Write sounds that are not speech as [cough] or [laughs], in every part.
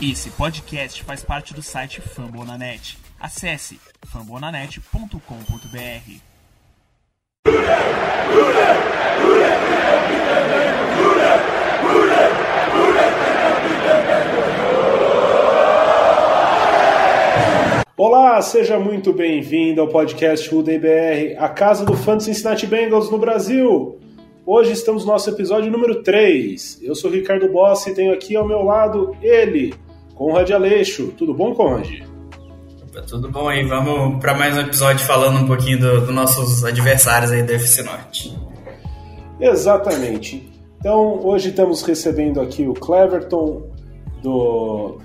Esse podcast faz parte do site Fambonanet. Acesse fambonanet.com.br. Olá, seja muito bem-vindo ao podcast UDBR, a casa do fã do Cincinnati Bengals no Brasil. Hoje estamos no nosso episódio número 3. Eu sou Ricardo Bossi e tenho aqui ao meu lado ele, Conrad Aleixo. Tudo bom, Conrad? Tudo bom aí, vamos para mais um episódio falando um pouquinho dos do nossos adversários aí da FC Norte. Exatamente. Então, hoje estamos recebendo aqui o Cleverton do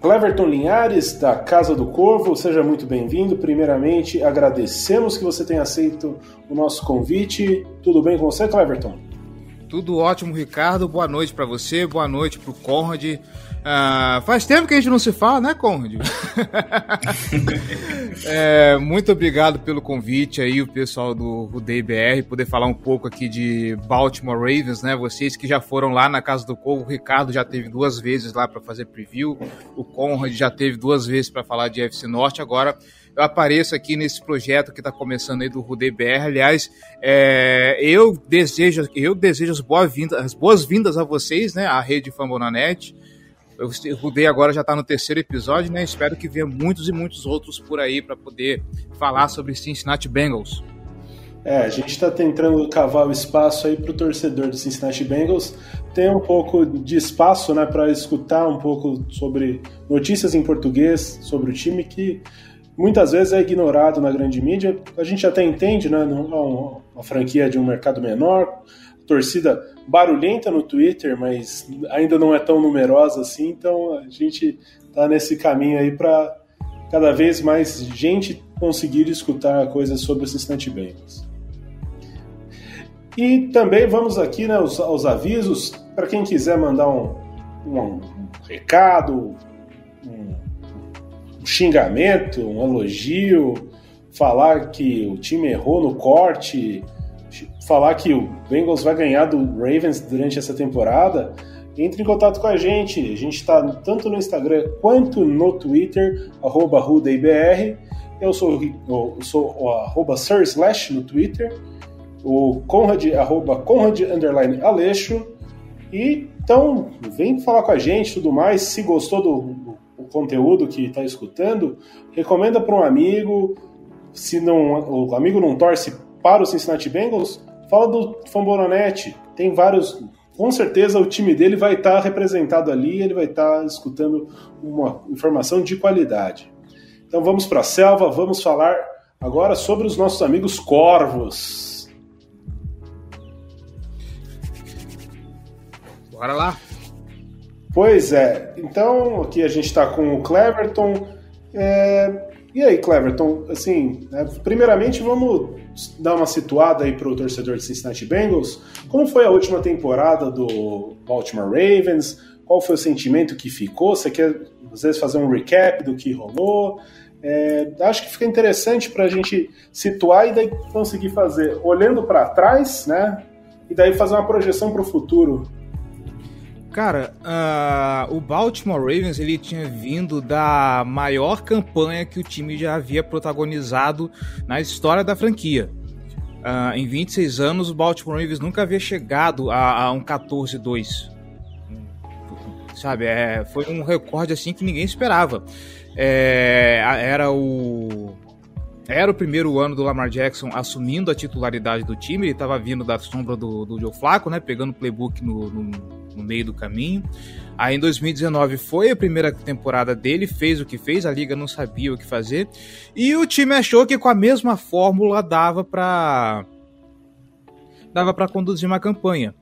Cleverton Linhares, da Casa do Corvo, seja muito bem-vindo. Primeiramente, agradecemos que você tenha aceito o nosso convite. Tudo bem com você, Cleverton? Tudo ótimo, Ricardo. Boa noite para você, boa noite para o Conrad. Uh, faz tempo que a gente não se fala, né, Conrad? [laughs] é, muito obrigado pelo convite aí, o pessoal do, do DBR, poder falar um pouco aqui de Baltimore Ravens, né? Vocês que já foram lá na Casa do Corvo, o Ricardo já teve duas vezes lá para fazer preview, o Conrad já teve duas vezes para falar de FC Norte, agora eu apareço aqui nesse projeto que está começando aí do RudeBR. Aliás, é, eu desejo, eu desejo as boas-vindas as boas -vindas a vocês, né? A rede Fambonanet. O Rudei agora já está no terceiro episódio, né? Espero que venha muitos e muitos outros por aí para poder falar sobre Cincinnati Bengals. É, a gente está tentando cavar o espaço aí para o torcedor do Cincinnati Bengals ter um pouco de espaço, né, para escutar um pouco sobre notícias em português sobre o time que muitas vezes é ignorado na grande mídia. A gente até entende, né? Uma, uma franquia de um mercado menor, torcida barulhenta no Twitter, mas ainda não é tão numerosa assim, então a gente está nesse caminho aí para cada vez mais gente conseguir escutar coisas sobre Cincinnati Bengals. E também vamos aqui né, os, os avisos para quem quiser mandar um, um, um recado, um um xingamento, um elogio, falar que o time errou no corte, falar que o Bengals vai ganhar do Ravens durante essa temporada, entre em contato com a gente. A gente está tanto no Instagram quanto no Twitter, arroba RudaIBR. Eu sou, eu sou o arroba Slash no Twitter, o Conrad, arroba Conrad underline Aleixo. E então, vem falar com a gente tudo mais. Se gostou do, conteúdo que está escutando, recomenda para um amigo. Se não, o amigo não torce para o Cincinnati Bengals, fala do Fambonanet. Tem vários. Com certeza o time dele vai estar tá representado ali, ele vai estar tá escutando uma informação de qualidade. Então vamos para a selva, vamos falar agora sobre os nossos amigos corvos. Bora lá. Pois é. Então, aqui a gente está com o Cleverton. É... E aí, Cleverton, assim, né, primeiramente vamos dar uma situada aí para o torcedor de Cincinnati Bengals. Como foi a última temporada do Baltimore Ravens? Qual foi o sentimento que ficou? Você quer, às vezes, fazer um recap do que rolou? É, acho que fica interessante para a gente situar e daí conseguir fazer, olhando para trás, né? E daí fazer uma projeção para o futuro Cara, uh, o Baltimore Ravens ele tinha vindo da maior campanha que o time já havia protagonizado na história da franquia. Uh, em 26 anos, o Baltimore Ravens nunca havia chegado a, a um 14-2. Sabe, é, foi um recorde assim que ninguém esperava. É, era o era o primeiro ano do Lamar Jackson assumindo a titularidade do time, ele estava vindo da sombra do, do Joe Flacco, né, pegando o playbook no, no, no, meio do caminho. Aí em 2019 foi a primeira temporada dele, fez o que fez, a liga não sabia o que fazer, e o time achou que com a mesma fórmula dava para dava para conduzir uma campanha.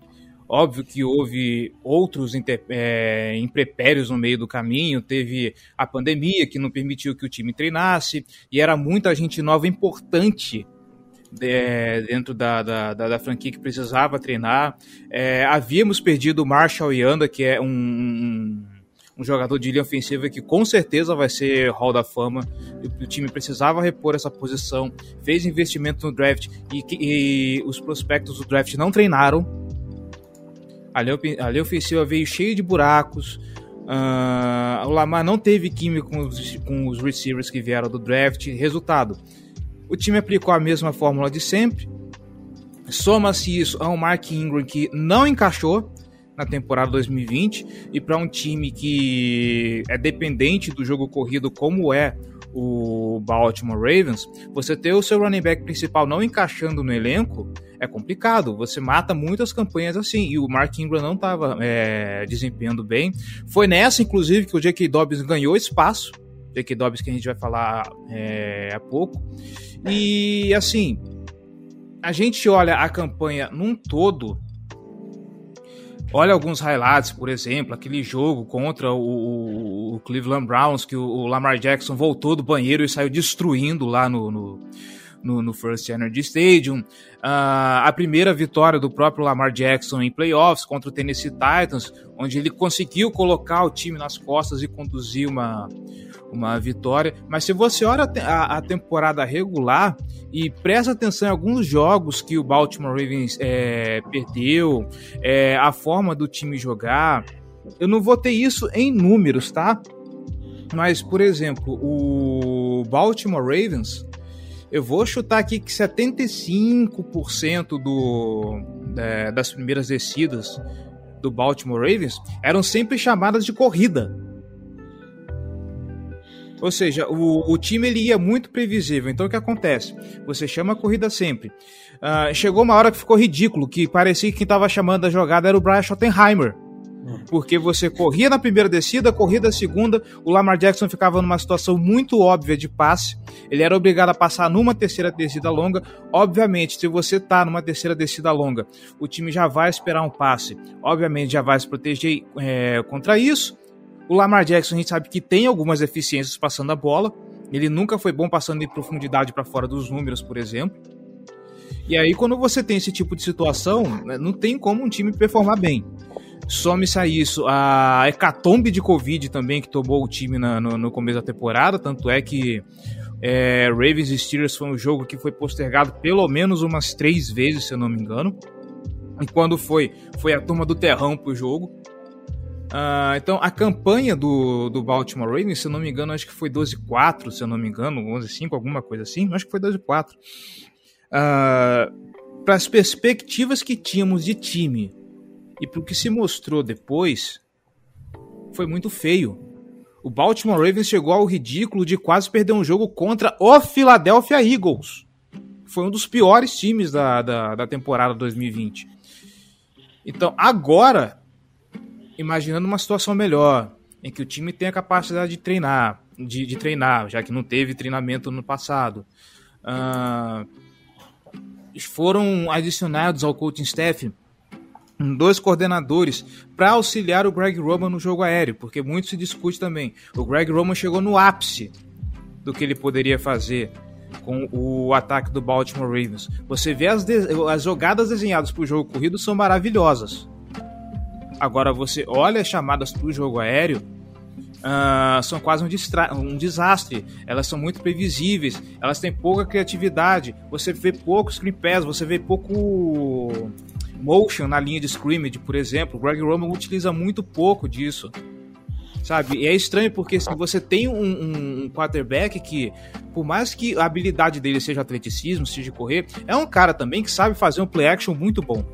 Óbvio que houve outros é, imprepérios no meio do caminho, teve a pandemia que não permitiu que o time treinasse, e era muita gente nova importante é, dentro da, da, da, da, franquia que precisava treinar. É, havíamos perdido o Marshall Yanda, que é um, um, jogador de linha ofensiva que com certeza vai ser Hall da Fama. O, o time precisava repor essa posição, fez investimento no draft e, e os prospectos do draft não treinaram a linha, a ofensiva veio cheia de buracos. Uh, o Lamar não teve química com os, com os receivers que vieram do draft. Resultado: o time aplicou a mesma fórmula de sempre. Soma-se isso a um Mark Ingram que não encaixou na temporada 2020 e para um time que é dependente do jogo corrido como é o Baltimore Ravens, você ter o seu running back principal não encaixando no elenco é complicado. Você mata muitas campanhas assim. E o Mark Ingram não estava é, desempenhando bem. Foi nessa, inclusive, que o J.K. Dobbins ganhou espaço. J.K. Dobbins que a gente vai falar é, há pouco. E assim, a gente olha a campanha num todo Olha alguns highlights, por exemplo, aquele jogo contra o, o Cleveland Browns, que o, o, Lamar Jackson voltou do banheiro e saiu destruindo lá no, no, no, no First Energy Stadium. Uh, a primeira vitória do próprio Lamar Jackson em playoffs contra o Tennessee Titans, onde ele conseguiu colocar o time nas costas e conduzir uma, uma vitória. Mas se você olha a, a temporada regular e presta atenção em alguns jogos que o Baltimore Ravens é, perdeu, é, a forma do time jogar, eu não vou ter isso em números, tá? Mas, por exemplo, o Baltimore Ravens, eu vou chutar aqui que 75% do, é, das primeiras descidas do Baltimore Ravens eram sempre chamadas de corrida. Ou seja, o, o time ele ia muito previsível. Então o que acontece? Você chama a corrida sempre. Uh, chegou uma hora que ficou ridículo, que parecia que quem estava chamando a jogada era o Brian Schottenheimer. Hum. Porque você corria na primeira descida, corria na segunda, o Lamar Jackson ficava numa situação muito óbvia de passe, ele era obrigado a passar numa terceira descida longa. Obviamente, se você tá numa terceira descida longa, o time já vai esperar um passe, obviamente já vai se proteger é, contra isso. O Lamar Jackson a gente sabe que tem algumas deficiências passando a bola. Ele nunca foi bom passando em profundidade para fora dos números, por exemplo. E aí, quando você tem esse tipo de situação, né, não tem como um time performar bem. Some-se a isso a hecatombe de Covid também que tomou o time na, no, no, começo da temporada. Tanto é que é, Ravens e Steelers foi um jogo que foi postergado pelo menos umas três vezes, se eu não me engano. E quando foi, foi a turma do terrão pro jogo. Uh, então, a campanha do, do Baltimore Ravens, se eu não me engano, acho que foi 12-4, se eu não me engano, 11-5, alguma coisa assim, acho que foi 12-4. Uh, ah, para as perspectivas que tínhamos de time e para o que se mostrou depois, foi muito feio. O Baltimore Ravens chegou ao ridículo de quase perder um jogo contra o Philadelphia Eagles. Foi um dos piores times da, da, da temporada 2020. Então, agora imaginando uma situação melhor, em que o time tem a capacidade de treinar, de, de treinar, já que não teve treinamento no passado. Uh, foram adicionados ao coaching staff dois coordenadores para auxiliar o Greg Roman no jogo aéreo, porque muito se discute também. O Greg Roman chegou no ápice do que ele poderia fazer com o ataque do Baltimore Ravens. Você vê as, as jogadas desenhadas para o jogo corrido são maravilhosas. Agora você olha as chamadas para o jogo aéreo, uh, são quase um, um, desastre. Elas são muito previsíveis, elas têm pouca criatividade. Você vê pouco screen você vê pouco motion na linha de scrimmage, por exemplo. O Greg Roman utiliza muito pouco disso. Sabe? E é estranho porque se você tem um, um, quarterback que, por mais que a habilidade dele seja atleticismo, seja correr, é um cara também que sabe fazer um play action muito bom.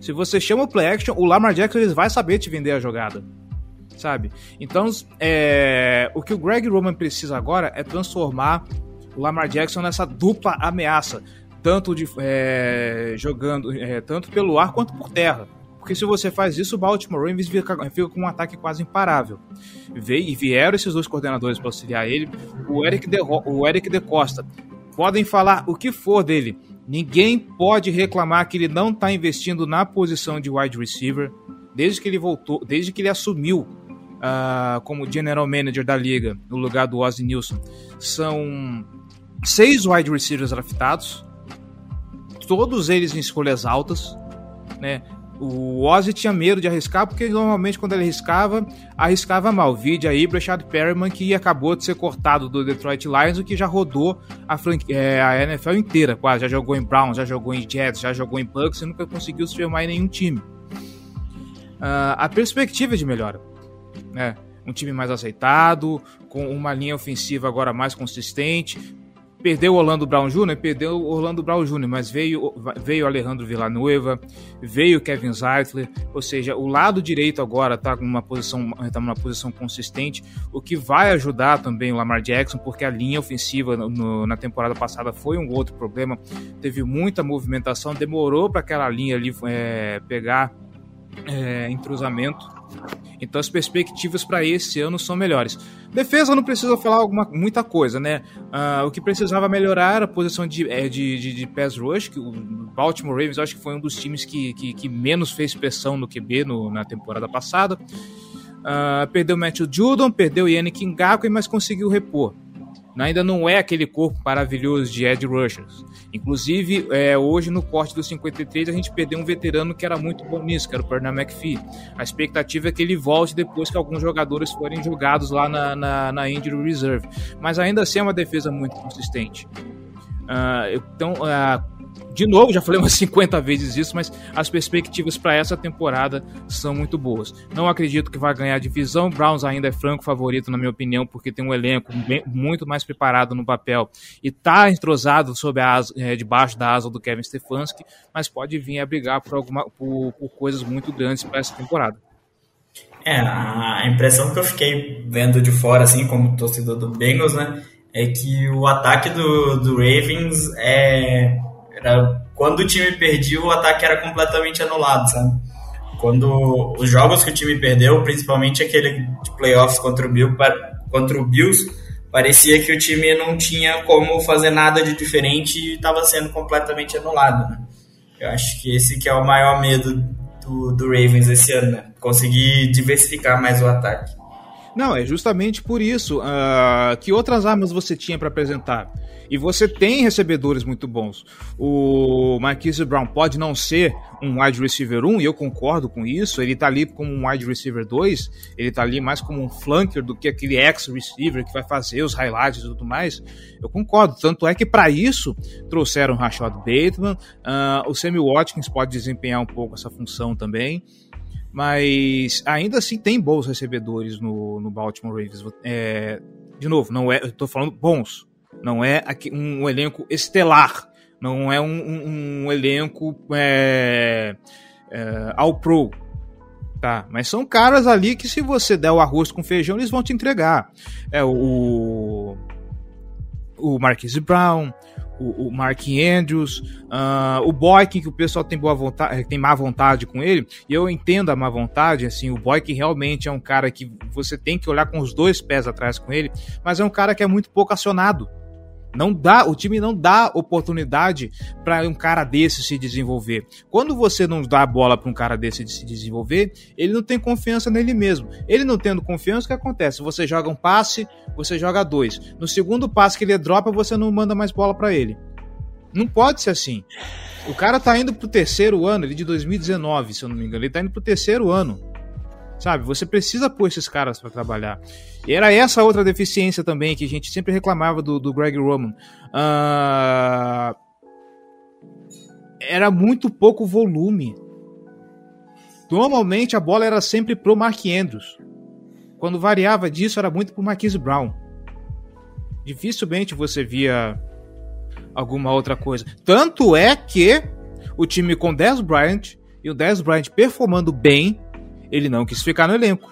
Se você chama o play action, o Lamar Jackson ele vai saber te vender a jogada. Sabe? Então, é, o que o Greg Roman precisa agora é transformar o Lamar Jackson nessa dupla ameaça, tanto de é, jogando é, tanto pelo ar quanto por terra. Porque se você faz isso, o Baltimore Ravens fica, fica com um ataque quase imparável. e vieram esses dois coordenadores para auxiliar ele. O Eric, de, o Eric de Costa. Podem falar o que for dele. Ninguém pode reclamar que ele não está investindo na posição de wide receiver desde que ele voltou, desde que ele assumiu uh, como general manager da liga no lugar do Ozzy Nilson. São seis wide receivers draftados, todos eles em escolhas altas, né? O Ozzy tinha medo de arriscar, porque normalmente quando ele arriscava, arriscava mal. Vide aí Brashad Perriman, que acabou de ser cortado do Detroit Lions, o que já rodou a, é, a NFL inteira, quase. Já jogou em Browns, já jogou em Jets, já jogou em Bucks e nunca conseguiu se firmar em nenhum time. Uh, a perspectiva é de melhora. né? Um time mais aceitado, com uma linha ofensiva agora mais consistente, Perdeu o Orlando Brown Jr., perdeu o Orlando Brown Jr., mas veio, veio Alejandro Villanueva, veio Kevin Zeitler, ou seja, o lado direito agora está numa posição, tá numa posição consistente, o que vai ajudar também o Lamar Jackson, porque a linha ofensiva no, na temporada passada foi um outro problema, teve muita movimentação, demorou para aquela linha ali é, pegar é, entrosamento então as perspectivas para esse ano são melhores. Defesa não precisa falar alguma, muita coisa, né? Uh, o que precisava melhorar era a posição de, é, de, de, de pass rush, que o Baltimore Ravens acho que foi um dos times que, que, que menos fez pressão no QB no, na temporada passada. Uh, perdeu Matthew Judon, perdeu Yannick Ngakwe, mas conseguiu repor ainda não é aquele corpo maravilhoso de Ed Rushers. Inclusive, é, hoje no corte do 53 a gente perdeu um veterano que era muito bom nisso, que era o Pernambuco McPhee. A expectativa é que ele volte depois que alguns jogadores forem jogados lá na, na, na Injury Reserve. Mas ainda assim é uma defesa muito consistente. Uh, então, uh, de novo, já falei umas [laughs] 50 vezes isso, mas as perspectivas para essa temporada são muito boas. Não acredito que vai ganhar a divisão. Browns ainda é franco favorito, na minha opinião, porque tem um elenco bem, muito mais preparado no papel e está entrosado sob a asa, é, debaixo da asa do Kevin Stefanski, mas pode vir a brigar por, alguma, por, por coisas muito grandes para essa temporada. É, a impressão que eu fiquei vendo de fora, assim, como torcedor do Bengals, né, é que o ataque do, do Ravens é era, quando o time perdia, o ataque era completamente anulado, sabe? Quando os jogos que o time perdeu, principalmente aquele de playoffs contra o, Bill, contra o Bills, parecia que o time não tinha como fazer nada de diferente e estava sendo completamente anulado, né? Eu acho que esse que é o maior medo do, do Ravens esse ano, né? Conseguir diversificar mais o ataque. Não, é justamente por isso. Uh, que outras armas você tinha para apresentar? E você tem recebedores muito bons. O Marquise Brown pode não ser um wide receiver 1, e eu concordo com isso. Ele tá ali como um wide receiver 2, ele tá ali mais como um flanker do que aquele ex-receiver que vai fazer os highlights e tudo mais. Eu concordo. Tanto é que para isso trouxeram o Rashad Bateman, uh, o Sammy Watkins pode desempenhar um pouco essa função também mas ainda assim tem bons recebedores no, no Baltimore Ravens. É, de novo, não é, eu tô falando bons, não é um, elenco estelar, não é um, um, um elenco é, é, all pro, tá? Mas são caras ali que se você der o arroz com feijão eles vão te entregar. É o o Marquise Brown, o, o Mark Andrews, uh, o Boykin, que o pessoal tem boa vontade, tem má vontade com ele, e eu entendo a má vontade, assim, o Boykin realmente é um cara que você tem que olhar com os dois pés atrás com ele, mas é um cara que é muito pouco acionado. Não dá, o time não dá oportunidade para um cara desse se desenvolver. Quando você não dá a bola para um cara desse de se desenvolver, ele não tem confiança nele mesmo. Ele não tendo confiança, o que acontece? Você joga um passe, você joga dois. No segundo passe que ele dropa, você não manda mais bola para ele. Não pode ser assim. O cara tá indo pro terceiro ano, ele de 2019, se eu não me engano, ele tá indo pro terceiro ano. Sabe? Você precisa pôr esses caras para trabalhar. E era essa outra deficiência também que a gente sempre reclamava do, do Greg Roman. Uh... Era muito pouco volume. Normalmente a bola era sempre pro Mark Andrews. Quando variava disso, era muito pro Marquise Brown. Dificilmente você via alguma outra coisa. Tanto é que o time com Dez Bryant e o Dez Bryant performando bem ele não quis ficar no elenco.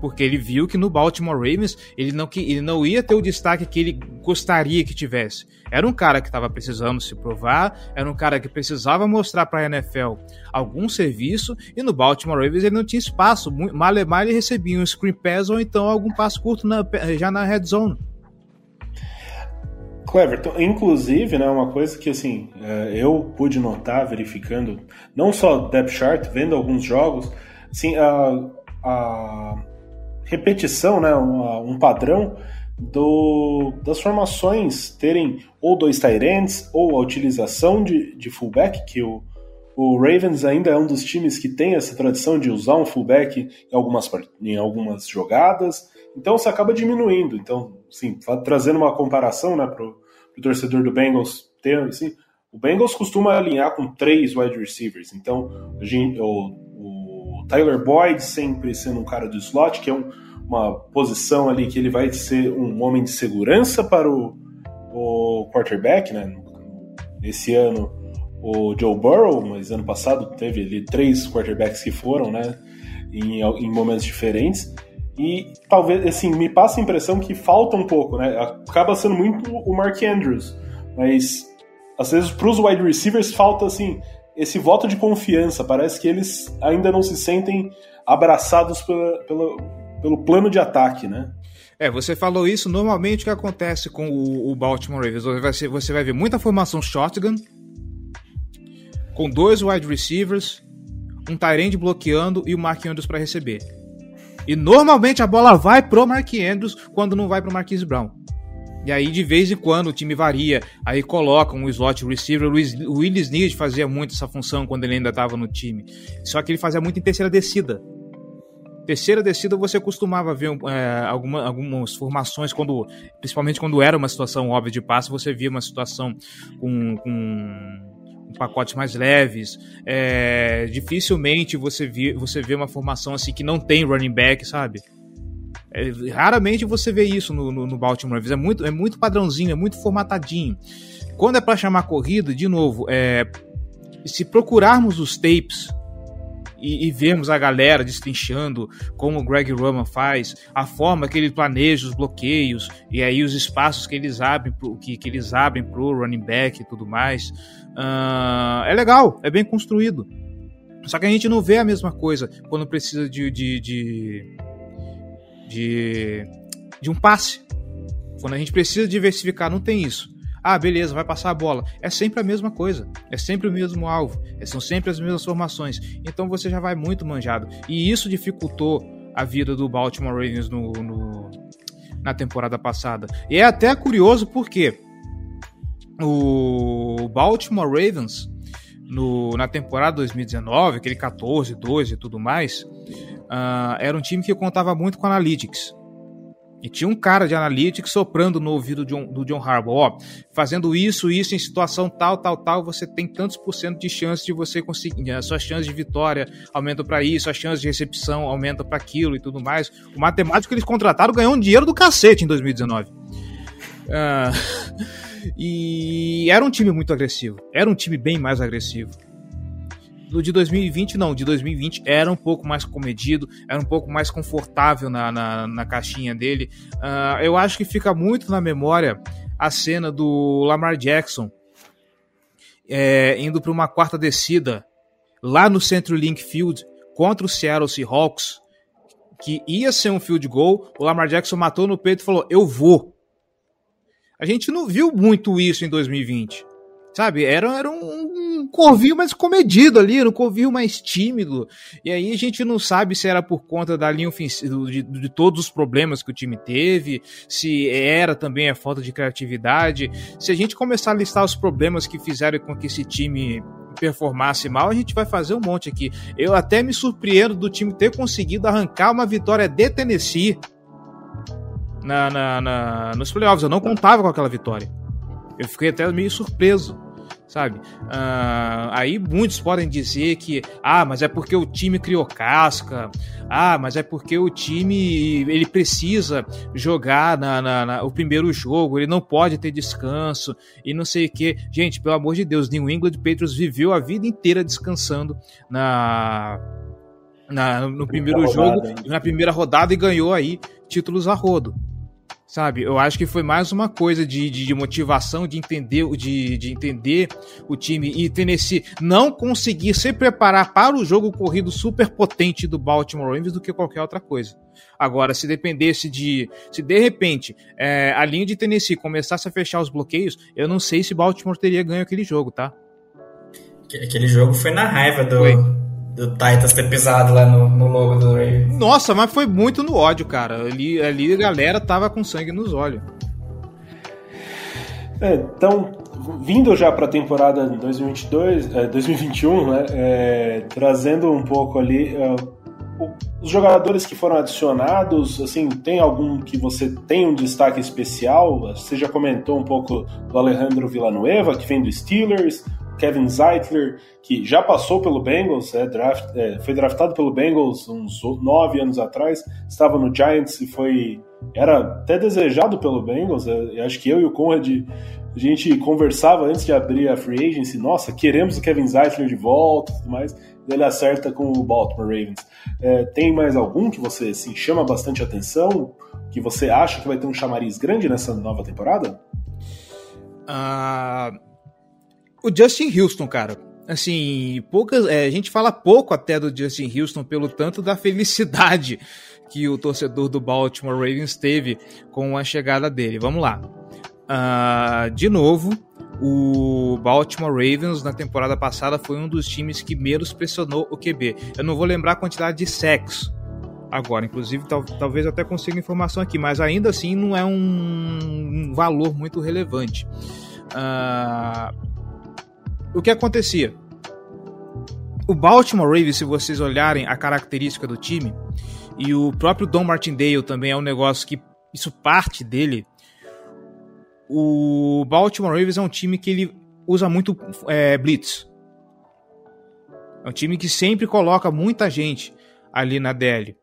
Porque ele viu que no Baltimore Ravens ele não, ele não ia ter o destaque que ele gostaria que tivesse. Era um cara que estava precisando se provar, era um cara que precisava mostrar para a NFL algum serviço, e no Baltimore Ravens ele não tinha espaço. Mal e mal ele recebia um screen pass ou então algum passo curto na, já na red zone. Cleverton, inclusive, né, uma coisa que assim é, eu pude notar verificando, não só depth chart, vendo alguns jogos, Sim, a, a repetição, né, um, um padrão do, das formações terem ou dois tight ou a utilização de, de fullback, que o, o Ravens ainda é um dos times que tem essa tradição de usar um fullback em algumas, em algumas jogadas, então você acaba diminuindo. Então, sim, trazendo uma comparação né, para o torcedor do Bengals ter, assim, o Bengals costuma alinhar com três wide receivers, então o, Tyler Boyd sempre sendo um cara do slot, que é um, uma posição ali que ele vai ser um homem de segurança para o, o quarterback, né? Esse ano o Joe Burrow, mas ano passado teve ali três quarterbacks que foram, né? Em, em momentos diferentes. E talvez, assim, me passa a impressão que falta um pouco, né? Acaba sendo muito o Mark Andrews, mas às vezes para os wide receivers falta, assim, esse voto de confiança. Parece que eles ainda não se sentem abraçados pela, pela, pelo plano de ataque, né? É, você falou isso. Normalmente o que acontece com o, o Baltimore Ravens? Você você vai ver muita formação shotgun, com dois wide receivers, um Tyrande bloqueando e o Mark Andrews para receber. E normalmente a bola vai pro Mark Andrews quando não vai pro Marquise Brown. E aí, de vez em quando, o time varia. Aí coloca um slot receiver. O Willis Need fazia muito essa função quando ele ainda estava no time. Só que ele fazia muito em terceira descida. Terceira descida você costumava ver é, alguma, algumas formações, quando, principalmente quando era uma situação óbvia de passe, você via uma situação com, com pacotes mais leves. É, dificilmente você vê, você vê uma formação assim que não tem running back, sabe? É, raramente você vê isso no, no, no Baltimore Ravens. É muito, é muito padrãozinho, é muito formatadinho. Quando é para chamar corrida, de novo, é, se procurarmos os tapes e, e vermos a galera destrinchando como o Greg Roman faz, a forma que ele planeja os bloqueios e aí os espaços que eles abrem pro, que, que eles abrem pro running back e tudo mais, uh, é legal, é bem construído. Só que a gente não vê a mesma coisa quando precisa de, de, de de, de um passe. Quando a gente precisa diversificar, não tem isso. Ah, beleza, vai passar a bola. É sempre a mesma coisa. É sempre o mesmo alvo. É, são sempre as mesmas formações. Então você já vai muito manjado. E isso dificultou a vida do Baltimore Ravens no, no na temporada passada. E é até curioso porque o Baltimore Ravens no, na temporada 2019, aquele 14, 12 e tudo mais, uh, era um time que contava muito com analytics. E tinha um cara de analytics soprando no ouvido do John, do John Harbaugh, ó, fazendo isso, isso em situação tal, tal, tal, você tem tantos por cento de chance de você conseguir, a sua chance de vitória aumenta para isso, a chance de recepção aumenta para aquilo e tudo mais. O matemático que eles contrataram ganhou um dinheiro do cacete em 2019. Uh, [laughs] e era um time muito agressivo, era um time bem mais agressivo do de 2020 não, de 2020 era um pouco mais comedido, era um pouco mais confortável na, na, na caixinha dele. Uh, eu acho que fica muito na memória a cena do Lamar Jackson é, indo para uma quarta descida lá no Centro Link Field contra o Seattle Seahawks, que ia ser um field goal, o Lamar Jackson matou no peito e falou: Eu vou. A gente não viu muito isso em 2020. Sabe? Era, era um, um corvinho mais comedido ali, um corvinho mais tímido. E aí a gente não sabe se era por conta da linha ofensiva, de, de todos os problemas que o time teve, se era também a falta de criatividade. Se a gente começar a listar os problemas que fizeram com que esse time performasse mal, a gente vai fazer um monte aqui. Eu até me surpreendo do time ter conseguido arrancar uma vitória de Tennessee na, na, na nos playoffs. Eu não contava com aquela vitória. Eu fiquei até meio surpreso, sabe? Uh, aí muitos podem dizer que, ah, mas é porque o time criou casca, ah, mas é porque o time ele precisa jogar na, na, na o primeiro jogo, ele não pode ter descanso e não sei o que. Gente, pelo amor de Deus, New England Patriots viveu a vida inteira descansando na na, no primeiro jogo, rodada, na primeira rodada e ganhou aí títulos a rodo. Sabe, eu acho que foi mais uma coisa de, de, de motivação, de entender, de, de entender o time e Tennessee não conseguir se preparar para o jogo corrido super potente do Baltimore Ravens do que qualquer outra coisa. Agora, se dependesse de. Se de repente é, a linha de Tennessee começasse a fechar os bloqueios, eu não sei se Baltimore teria ganho aquele jogo, tá? Aquele jogo foi na raiva do, foi do Titans ter pisado lá no, no logo do Ravens. Nossa, mas foi muito no ódio, cara. Ali, ali a galera tava com sangue nos olhos. É, então, vindo já para a temporada 2022, é, 2021, né, é, trazendo um pouco ali é, os jogadores que foram adicionados, assim, tem algum que você tem um destaque especial? Você já comentou um pouco do Alejandro Villanueva, que vem do Steelers, Kevin Zeitler, que já passou pelo Bengals, é, draft, é, foi draftado pelo Bengals uns nove anos atrás, estava no Giants e foi era até desejado pelo Bengals. É, acho que eu e o Conrad a gente conversava antes de abrir a free agency, nossa, queremos o Kevin Zeitler de volta, tudo mais. Ele acerta com o Baltimore Ravens. É, tem mais algum que você assim, chama bastante atenção? Que você acha que vai ter um chamariz grande nessa nova temporada? Uh, o Justin Houston, cara. Assim, poucas, é, a gente fala pouco até do Justin Houston pelo tanto da felicidade que o torcedor do Baltimore Ravens teve com a chegada dele. Vamos lá. Uh, de novo, o Baltimore Ravens na temporada passada foi um dos times que menos pressionou o QB. Eu não vou lembrar a quantidade de sacks agora, inclusive tal, talvez até consiga informação aqui, mas ainda assim não é um, um valor muito relevante. Uh, o que acontecia? O Baltimore Ravens, se vocês olharem a característica do time, e o próprio Don Martindale também é um negócio que isso parte dele. O Baltimore Ravens é um time que ele usa muito é, blitz. É um time que sempre coloca muita gente ali na DL.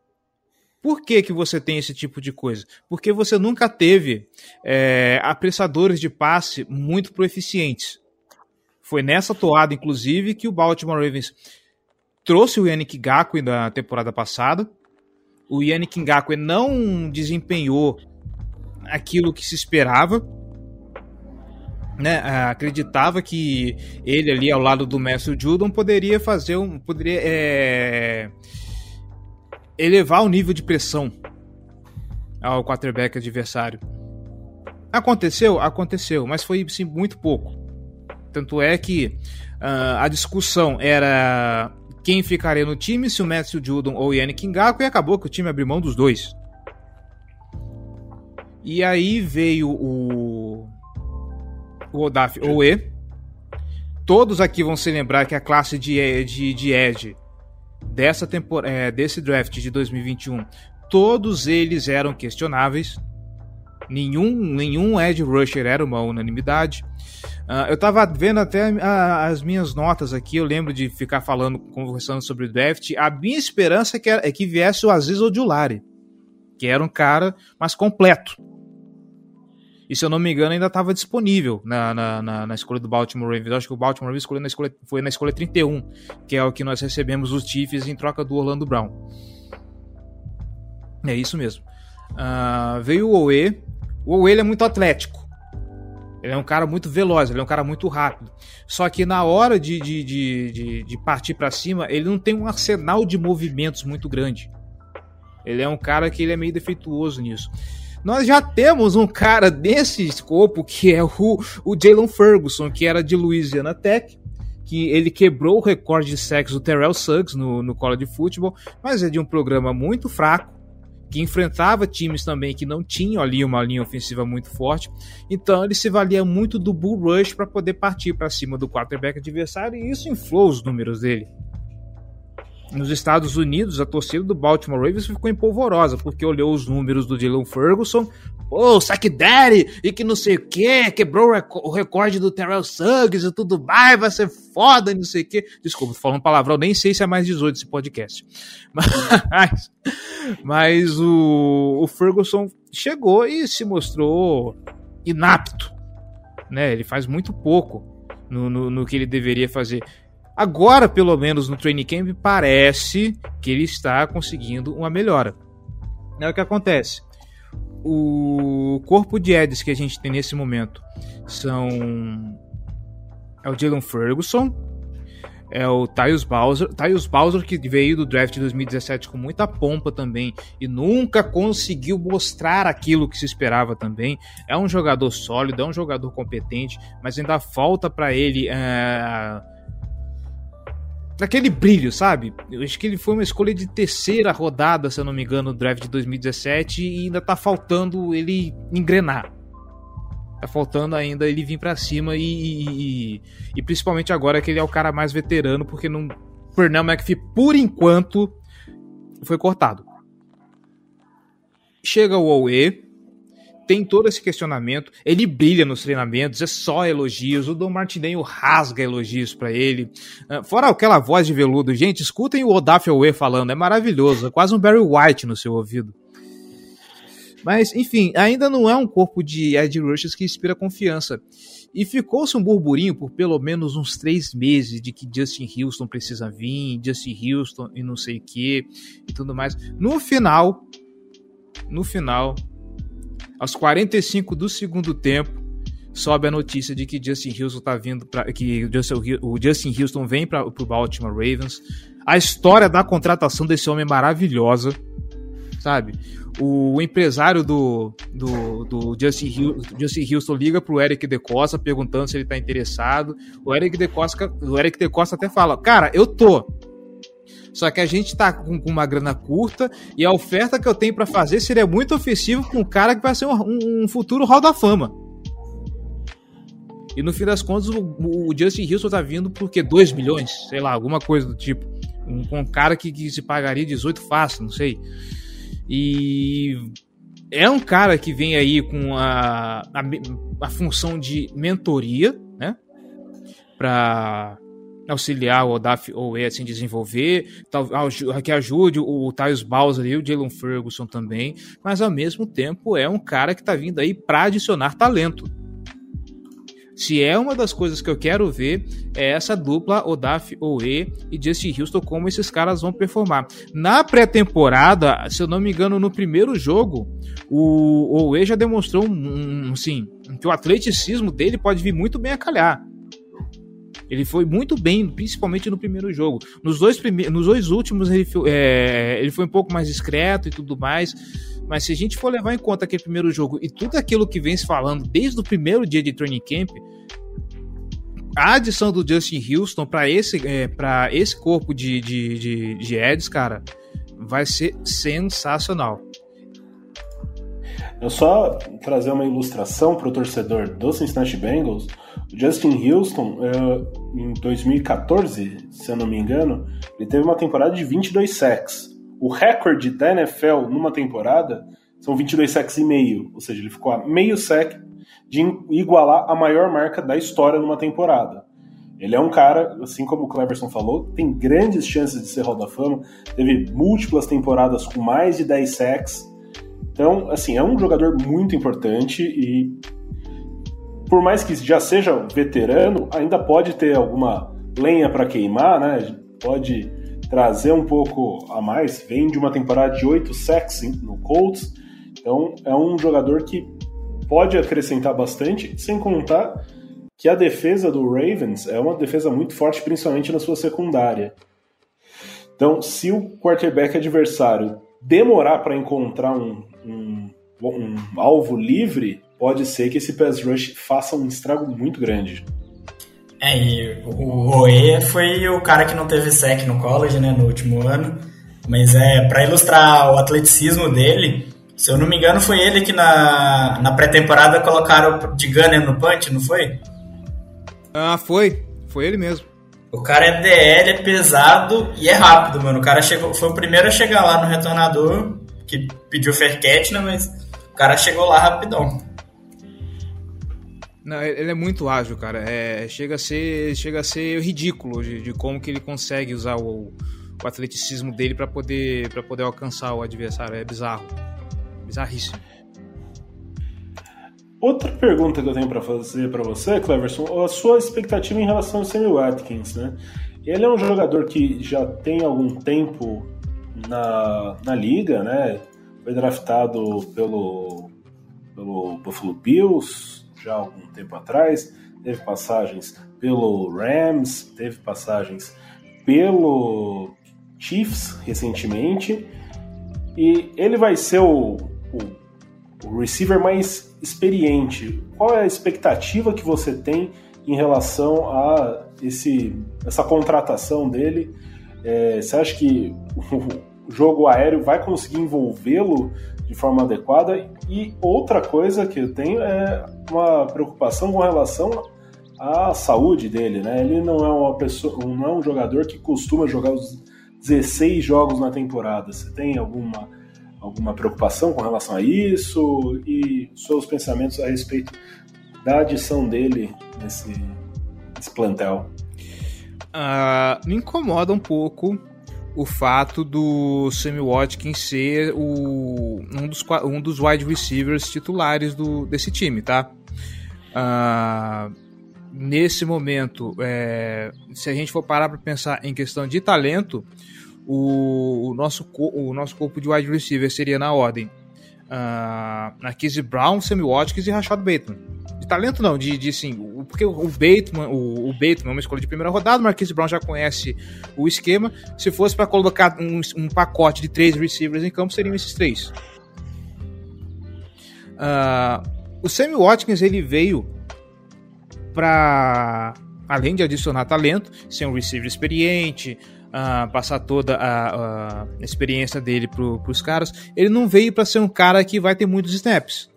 Por que, que você tem esse tipo de coisa? Porque você nunca teve é, apressadores de passe muito proeficientes. Foi nessa toada, inclusive, que o Baltimore Ravens trouxe o Yannick Ngakwe na temporada passada o Yannick Ngakwe não desempenhou aquilo que se esperava. Né, acreditava que ele ali ao lado do Mestre Judon poderia fazer um poderia é, elevar o nível de pressão ao quarterback adversário. Aconteceu, aconteceu, mas foi sim muito pouco. Tanto é que uh, a discussão era quem ficaria no time, se o Matthew Judon ou o Yannick Ngako, e acabou que o time abriu mão dos dois. E aí veio o, o Odaf Oe. Todos aqui vão se lembrar que a classe de, de, de Edge dessa temporada, é, desse draft de 2021, todos eles eram questionáveis. Nenhum, nenhum Edge Rusher era uma unanimidade. Uh, eu tava vendo até uh, as minhas notas aqui, eu lembro de ficar falando, conversando sobre o draft. A minha esperança é que, é que viesse o Aziz Odulari, que era um cara mais completo. E se eu não me engano, ainda estava disponível na, na, na, na, escolha do Baltimore Ravens. Acho que o Baltimore Ravens escolheu na escolha, foi na escolha 31, que é o que nós recebemos os Chiefs em troca do Orlando Brown. É isso mesmo. Uh, veio o Owe. O Owe é muito atlético. Ele é um cara muito veloz, ele é um cara muito rápido. Só que na hora de, de, de, de, de partir para cima, ele não tem um arsenal de movimentos muito grande. Ele é um cara que ele é meio defeituoso nisso. Nós já temos um cara desse escopo que é o, o Jalen Ferguson, que era de Louisiana Tech, que ele quebrou o recorde de sexo do Terrell Suggs no, no college football, mas é de um programa muito fraco que enfrentava times também que não tinham ali uma linha ofensiva muito forte. Então ele se valia muito do bull rush para poder partir para cima do quarterback adversário e isso inflou os números dele. Nos Estados Unidos, a torcida do Baltimore Ravens ficou empolvorosa, porque olhou os números do Dylan Ferguson, pô, sack daddy, e que não sei o que, quebrou o recorde do Terrell Suggs e tudo mais, vai ser foda, não sei o que. Desculpa, falando palavrão, nem sei se é mais 18 esse podcast. [laughs] Mas, mas o, o Ferguson chegou e se mostrou inapto, né? Ele faz muito pouco no, no, no que ele deveria fazer. Agora, pelo menos no training camp, parece que ele está conseguindo uma melhora. É o que acontece. O corpo de Eds que a gente tem nesse momento são é o Jalen Ferguson, é o Tyus Bowser. Tyus Bowser que veio do draft de 2017 com muita pompa também e nunca conseguiu mostrar aquilo que se esperava também. É um jogador sólido, é um jogador competente, mas ainda falta para ele uh, daquele brilho, sabe? Eu acho que ele foi uma escolha de terceira rodada, se eu não me engano, no draft de 2017 e ainda tá faltando ele engrenar. Tá faltando ainda ele vir para cima e, e, e, principalmente agora que ele é o cara mais veterano, porque não Pernell McPhee, por enquanto, foi cortado. Chega o Owe, tem todo esse questionamento. Ele brilha nos treinamentos, é só elogios. O Dom Martinelli rasga elogios para ele. Uh, fora aquela voz de veludo, gente, escutem o Odaf Owe falando, é maravilhoso, quase um Barry White no seu ouvido. Mas, enfim, ainda não é um corpo de Ed Rushes que inspira confiança. E ficou-se um burburinho por pelo menos uns três meses de que Justin Houston precisa vir, Justin Houston e não sei o que e tudo mais. No final, no final, aos 45 do segundo tempo, sobe a notícia de que Justin Houston tá vindo para que o Justin, Houston vem para o Baltimore Ravens. A história da contratação desse homem é maravilhosa, sabe? O empresário do, do, do Justin, Justin Houston liga pro Eric De Costa perguntando se ele tá interessado. O Eric De Costa, o Eric De Costa até fala: Cara, eu tô. Só que a gente tá com, uma grana curta e a oferta que eu tenho para fazer seria muito ofensivo com um cara que vai ser um, um futuro Hall da Fama. E no fim das contas, o, o Justin Houston tá vindo por quê? 2 milhões? Sei lá, alguma coisa do tipo. Um, um cara que, que se pagaria 18 fácil, não sei. E é um cara que vem aí com a, a, a função de mentoria, né? Para auxiliar o Odaf Owe assim desenvolver, que ajude o Tyus Bowser e o Jalen Ferguson também, mas ao mesmo tempo é um cara que está vindo aí para adicionar talento. Se é uma das coisas que eu quero ver, é essa dupla Odaf Owe e Justin Houston, como esses caras vão performar. Na pré-temporada, se eu não me engano, no primeiro jogo, o Owe já demonstrou um, um, assim, que o atleticismo dele pode vir muito bem a calhar. Ele foi muito bem, principalmente no primeiro jogo. Nos dois, prime... Nos dois últimos, ele foi, é... ele foi um pouco mais discreto e tudo mais. Mas se a gente for levar em conta aquele primeiro jogo e tudo aquilo que vem se falando desde o primeiro dia de training camp, a adição do Justin Houston para esse, é, esse corpo de, de, de, de Eds, cara, vai ser sensacional. Eu só trazer uma ilustração para o torcedor do Cincinnati Bengals. Justin Houston, é, em 2014, se eu não me engano, ele teve uma temporada de 22 sacks. O recorde da NFL numa temporada são 22 sacks e meio, ou seja, ele ficou a meio sack de igualar a maior marca da história numa temporada. Ele é um cara, assim como o Cleverson falou, tem grandes chances de ser Hall da Fama, teve múltiplas temporadas com mais de 10 sacks. Então, assim, é um jogador muito importante e por mais que já seja veterano, ainda pode ter alguma lenha para queimar, né? Pode trazer um pouco a mais. Vem de uma temporada de 8 sacks no Colts. Então é um jogador que pode acrescentar bastante, sem contar que a defesa do Ravens é uma defesa muito forte, principalmente na sua secundária. Então, se o quarterback adversário demorar para encontrar um, um, um, alvo livre, pode ser que esse pass rush faça um estrago muito grande. É, e o Oe foi o cara que não teve sec no college, né, no último ano. Mas é, para ilustrar o atleticismo dele, se eu não me engano, foi ele que na, na pré-temporada colocaram de Gunner no punch, não foi? Ah, foi. Foi ele mesmo. O cara é DL, é pesado e é rápido, mano. O cara chegou, foi o primeiro a chegar lá no retornador, que pediu fair catch, né, mas o cara chegou lá rapidão. Não, ele é muito ágil, cara. É, chega, a ser, chega a ser ridículo de, de como que ele consegue usar o, o atleticismo dele para poder, poder alcançar o adversário. É bizarro. Bizarríssimo. Outra pergunta que eu tenho para fazer para você, Cleverson, a sua expectativa em relação ao Sammy Watkins, né? Ele é um jogador que já tem algum tempo na, na liga, né? Foi draftado pelo, pelo Buffalo Bills, já há algum tempo atrás, teve passagens pelo Rams, teve passagens pelo Chiefs recentemente, e ele vai ser o, o, o receiver mais experiente. Qual é a expectativa que você tem em relação a esse, essa contratação dele? É, você acha que [laughs] o jogo aéreo vai conseguir envolvê-lo de forma adequada. E outra coisa que eu tenho é uma preocupação com relação à saúde dele, né? Ele não é uma pessoa, não é um jogador que costuma jogar os 16 jogos na temporada. Você tem alguma alguma preocupação com relação a isso e seus pensamentos a respeito da adição dele nesse, plantel? Uh, me incomoda um pouco o fato do Sammy Watkins ser o, um, dos, um dos wide receivers titulares do, desse time, tá? Uh, nesse momento, é, se a gente for parar para pensar em questão de talento, o, o, nosso, o nosso corpo de wide receiver seria na ordem uh, Brown, Sammy Watkins e Rashad Bateman. Talento não, de, de sim, porque o Bateman, o, o Bateman é uma escolha de primeira rodada, o Marquise Brown já conhece o esquema. Se fosse para colocar um, um, pacote de três receivers em campo, seriam esses três. Uh, o Sammy Watkins ele veio para além de adicionar talento, ser um receiver experiente, uh, passar toda a, a experiência dele para os caras, ele não veio para ser um cara que vai ter muitos snaps.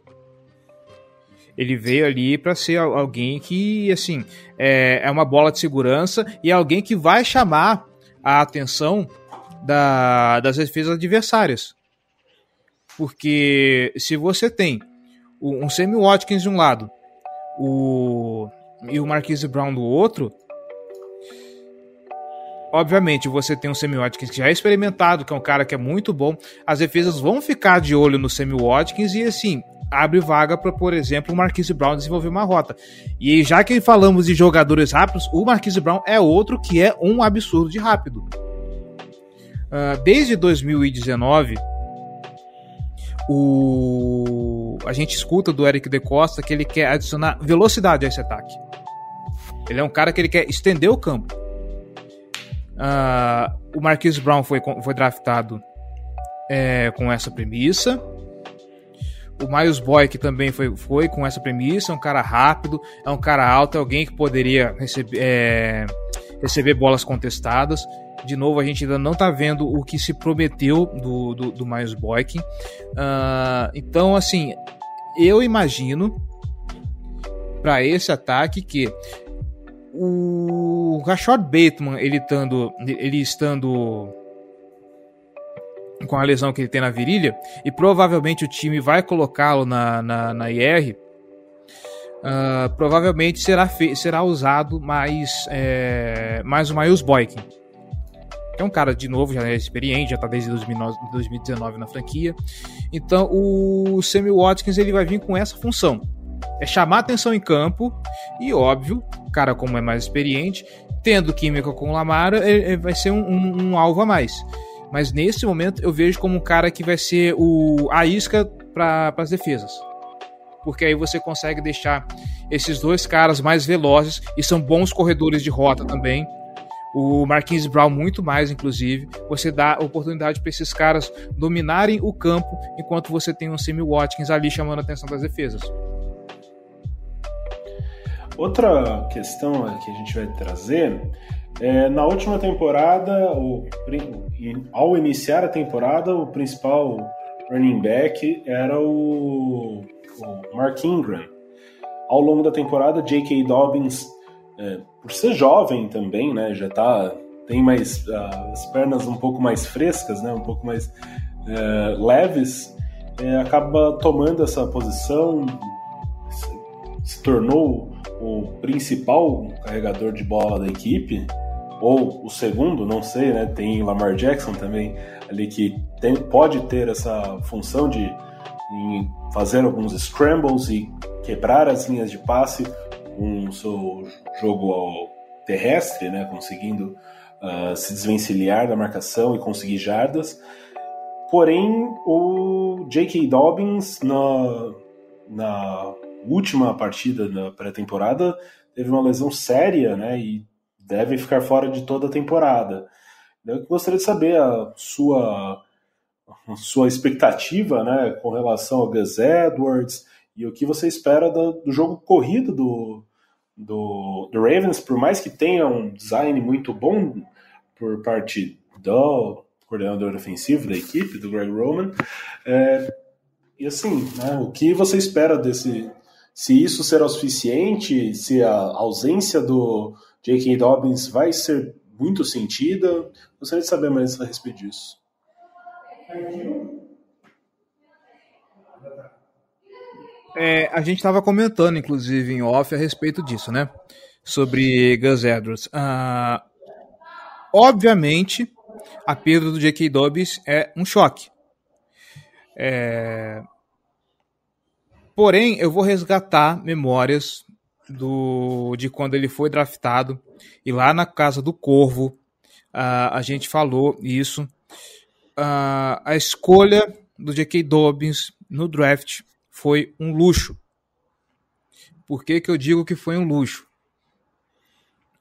Ele veio ali para ser alguém que, assim, é, é uma bola de segurança e é alguém que vai chamar a atenção da, das defesas adversárias. Porque se você tem um Sammy Watkins de um lado o, e o Marquise Brown do outro, Obviamente, você tem um Sammy Watkins que já é experimentado, que é um cara que é muito bom. As defesas vão ficar de olho no Sammy Watkins e, assim, abre vaga para, por exemplo, o Marquise Brown desenvolver uma rota. E já que falamos de jogadores rápidos, o Marquise Brown é outro que é um absurdo de rápido. Uh, desde 2019, o... a gente escuta do Eric De Costa que ele quer adicionar velocidade a esse ataque. Ele é um cara que ele quer estender o campo. Uh, o Marquise Brown foi, foi draftado é, com essa premissa. O Miles Boyk também foi, foi com essa premissa, é um cara rápido, é um cara alto, é alguém que poderia receber, é, receber bolas contestadas. De novo, a gente ainda não está vendo o que se prometeu do, do, do Miles Boyk. Uh, então, assim, eu imagino para esse ataque que o Rashad Bateman, ele estando, ele estando com a lesão que ele tem na virilha, e provavelmente o time vai colocá-lo na, na, na IR, uh, ah, provavelmente será, será usado mais, é, mais o Miles Boykin. É um cara, de novo, já é experiente, já está desde 2019 na franquia. Então o Sammy Watkins ele vai vir com essa função é chamar atenção em campo e, óbvio, o cara como é mais experiente, tendo química com o Lamar, ele vai ser um, um, um, alvo a mais. Mas nesse momento eu vejo como um cara que vai ser o, a isca para as defesas. Porque aí você consegue deixar esses dois caras mais velozes e são bons corredores de rota também. O Marquinhos Brown muito mais, inclusive. Você dá oportunidade para esses caras dominarem o campo enquanto você tem um Sammy Watkins ali chamando a atenção das defesas. Outra questão que a gente vai trazer é, na última temporada, o, ao iniciar a temporada, o principal running back era o, o Mark Ingram. Ao longo da temporada, J.K. Dobbins, é, por ser jovem também, né, já tá, tem mais uh, as pernas um pouco mais frescas, né, um pouco mais uh, leves, é, acaba tomando essa posição, se, se tornou o principal carregador de bola da equipe, ou o segundo, não sei, né? Tem Lamar Jackson também ali que tem, pode ter essa função de fazer alguns scrambles e quebrar as linhas de passe com o seu jogo terrestre, né? Conseguindo uh, se desvencilhar da marcação e conseguir jardas. Porém, o J.K. Dobbins na, na última partida da pré-temporada teve uma lesão séria, né? E deve ficar fora de toda a temporada. Eu gostaria de saber a sua, a sua expectativa, né, com relação ao Gus Edwards e o que você espera do, do jogo corrido do, do, do, Ravens, por mais que tenha um design muito bom por parte do coordenador ofensivo da equipe, do Greg Roman. É, e assim, né, o que você espera desse, se isso será o suficiente, se a ausência do J.K. Dobbins vai ser muito sentida. Gostaria de saber mais a respeito disso. É, a gente estava comentando, inclusive, em off a respeito disso, né? Sobre Gus Edwards. Ah, obviamente, a perda do J.K. Dobbins é um choque. É, Porém, eu vou resgatar memórias do de quando ele foi draftado e lá na casa do Corvo uh, a gente falou isso. Uh, a escolha do J.K. Dobbins no draft foi um luxo. Por que, que eu digo que foi um luxo?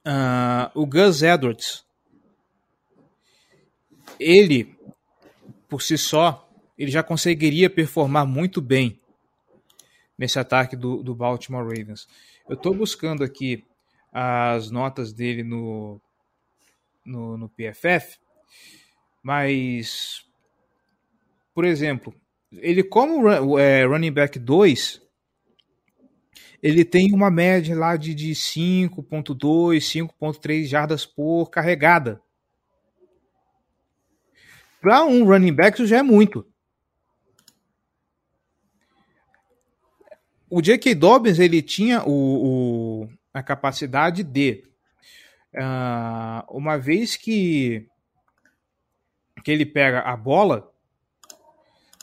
Uh, o Gus Edwards, ele, por si só, ele já conseguiria performar muito bem nesse ataque do, do Baltimore Ravens. Eu estou buscando aqui as notas dele no, no, no PFF, mas, por exemplo, ele como é, running back 2, ele tem uma média lá de, de 5.2, 5.3 jardas por carregada. Para um running back isso já é muito. O J.K. Dobbins ele tinha o, o a capacidade de, uh, uma vez que, que ele pega a bola,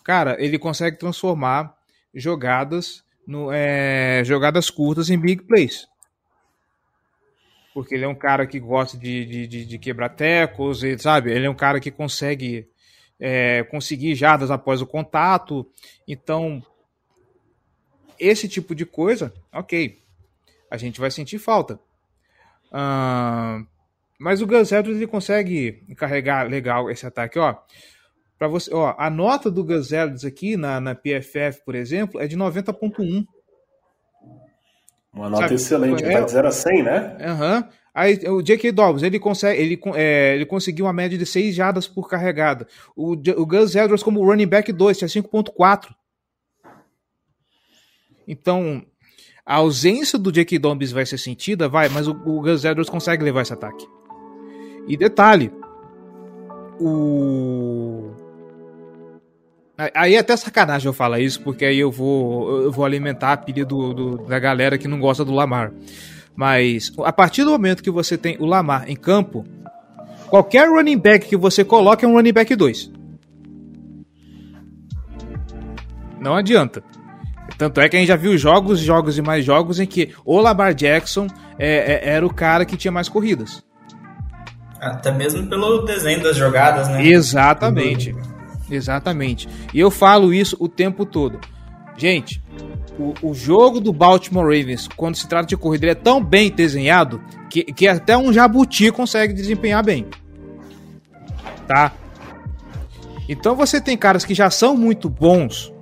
cara, ele consegue transformar jogadas no, é, jogadas curtas em big plays. Porque ele é um cara que gosta de, de, de, de quebrar tecos, e, sabe? Ele é um cara que consegue é, conseguir jardas após o contato. Então, esse tipo de coisa, ok. A gente vai sentir falta. Uh, mas o Gus Edwards ele consegue carregar legal esse ataque, ó. Para você, ó, a nota do Gus Edwards aqui na, na PFF, por exemplo, é de 90.1. Uma nota Sabe? excelente, é, vai de 0 a 100, né? Aham. Uhum. Aí o J.K. Dobbs, ele consegue, ele, é, ele conseguiu uma média de 6 jadas por carregada. O, o Gus Edwards como running back 2, tinha 5.4. Então, a ausência do J.K. Dobbs vai ser sentida, vai, mas o, o Gus Edwards consegue levar esse ataque. E detalhe, o Aí é até sacanagem eu falar isso, porque aí eu vou, eu vou alimentar a pilha do, do, da galera que não gosta do Lamar. Mas a partir do momento que você tem o Lamar em campo, qualquer running back que você coloque é um running back 2. Não adianta. Tanto é que a gente já viu jogos, jogos e mais jogos em que o Lamar Jackson é, é, era o cara que tinha mais corridas. Até mesmo pelo desenho das jogadas, né? Exatamente. Exatamente. E eu falo isso o tempo todo. Gente, o, o, jogo do Baltimore Ravens, quando se trata de corrida, ele é tão bem desenhado que, que até um jabuti consegue desempenhar bem. Tá? Então você tem caras que já são muito bons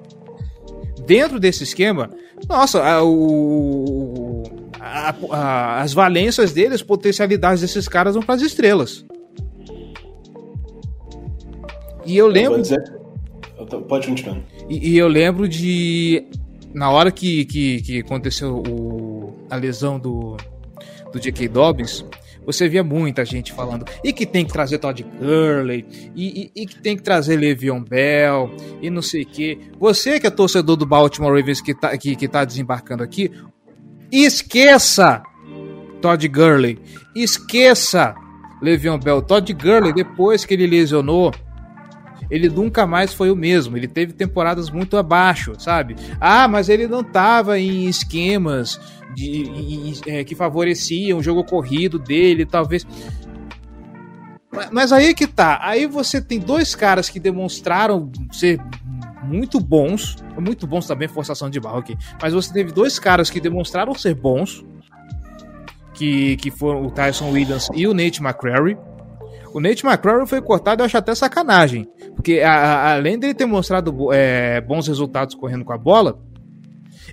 dentro desse esquema. Nossa, a, o, a, a, as valências deles, as potencialidades desses caras vão para as estrelas. E eu lembro. Eu tô... Pode continuar. E, e, eu lembro de. Na hora que, que, que aconteceu o, a lesão do, do J.K. Dobbins, você via muita gente falando e que tem que trazer Todd Gurley e, e, e, que tem que trazer Le'Veon Bell e não sei o que. Você que é torcedor do Baltimore Ravens que tá, que, que tá desembarcando aqui, esqueça Todd Gurley, esqueça Le'Veon Bell. Todd Gurley, depois que ele lesionou, ele nunca mais foi o mesmo. Ele teve temporadas muito abaixo, sabe? Ah, mas ele não estava em esquemas de, em, é, que favoreciam o jogo corrido dele, talvez. Mas aí que tá. Aí você tem dois caras que demonstraram ser muito bons. Muito bons também, forçação de barro aqui. Mas você teve dois caras que demonstraram ser bons. Que, que foram o Tyson Williams e o Nate McCrary. O Nate McCrary foi cortado, eu acho até sacanagem. Porque a, a, além dele ter mostrado é, bons resultados correndo com a bola,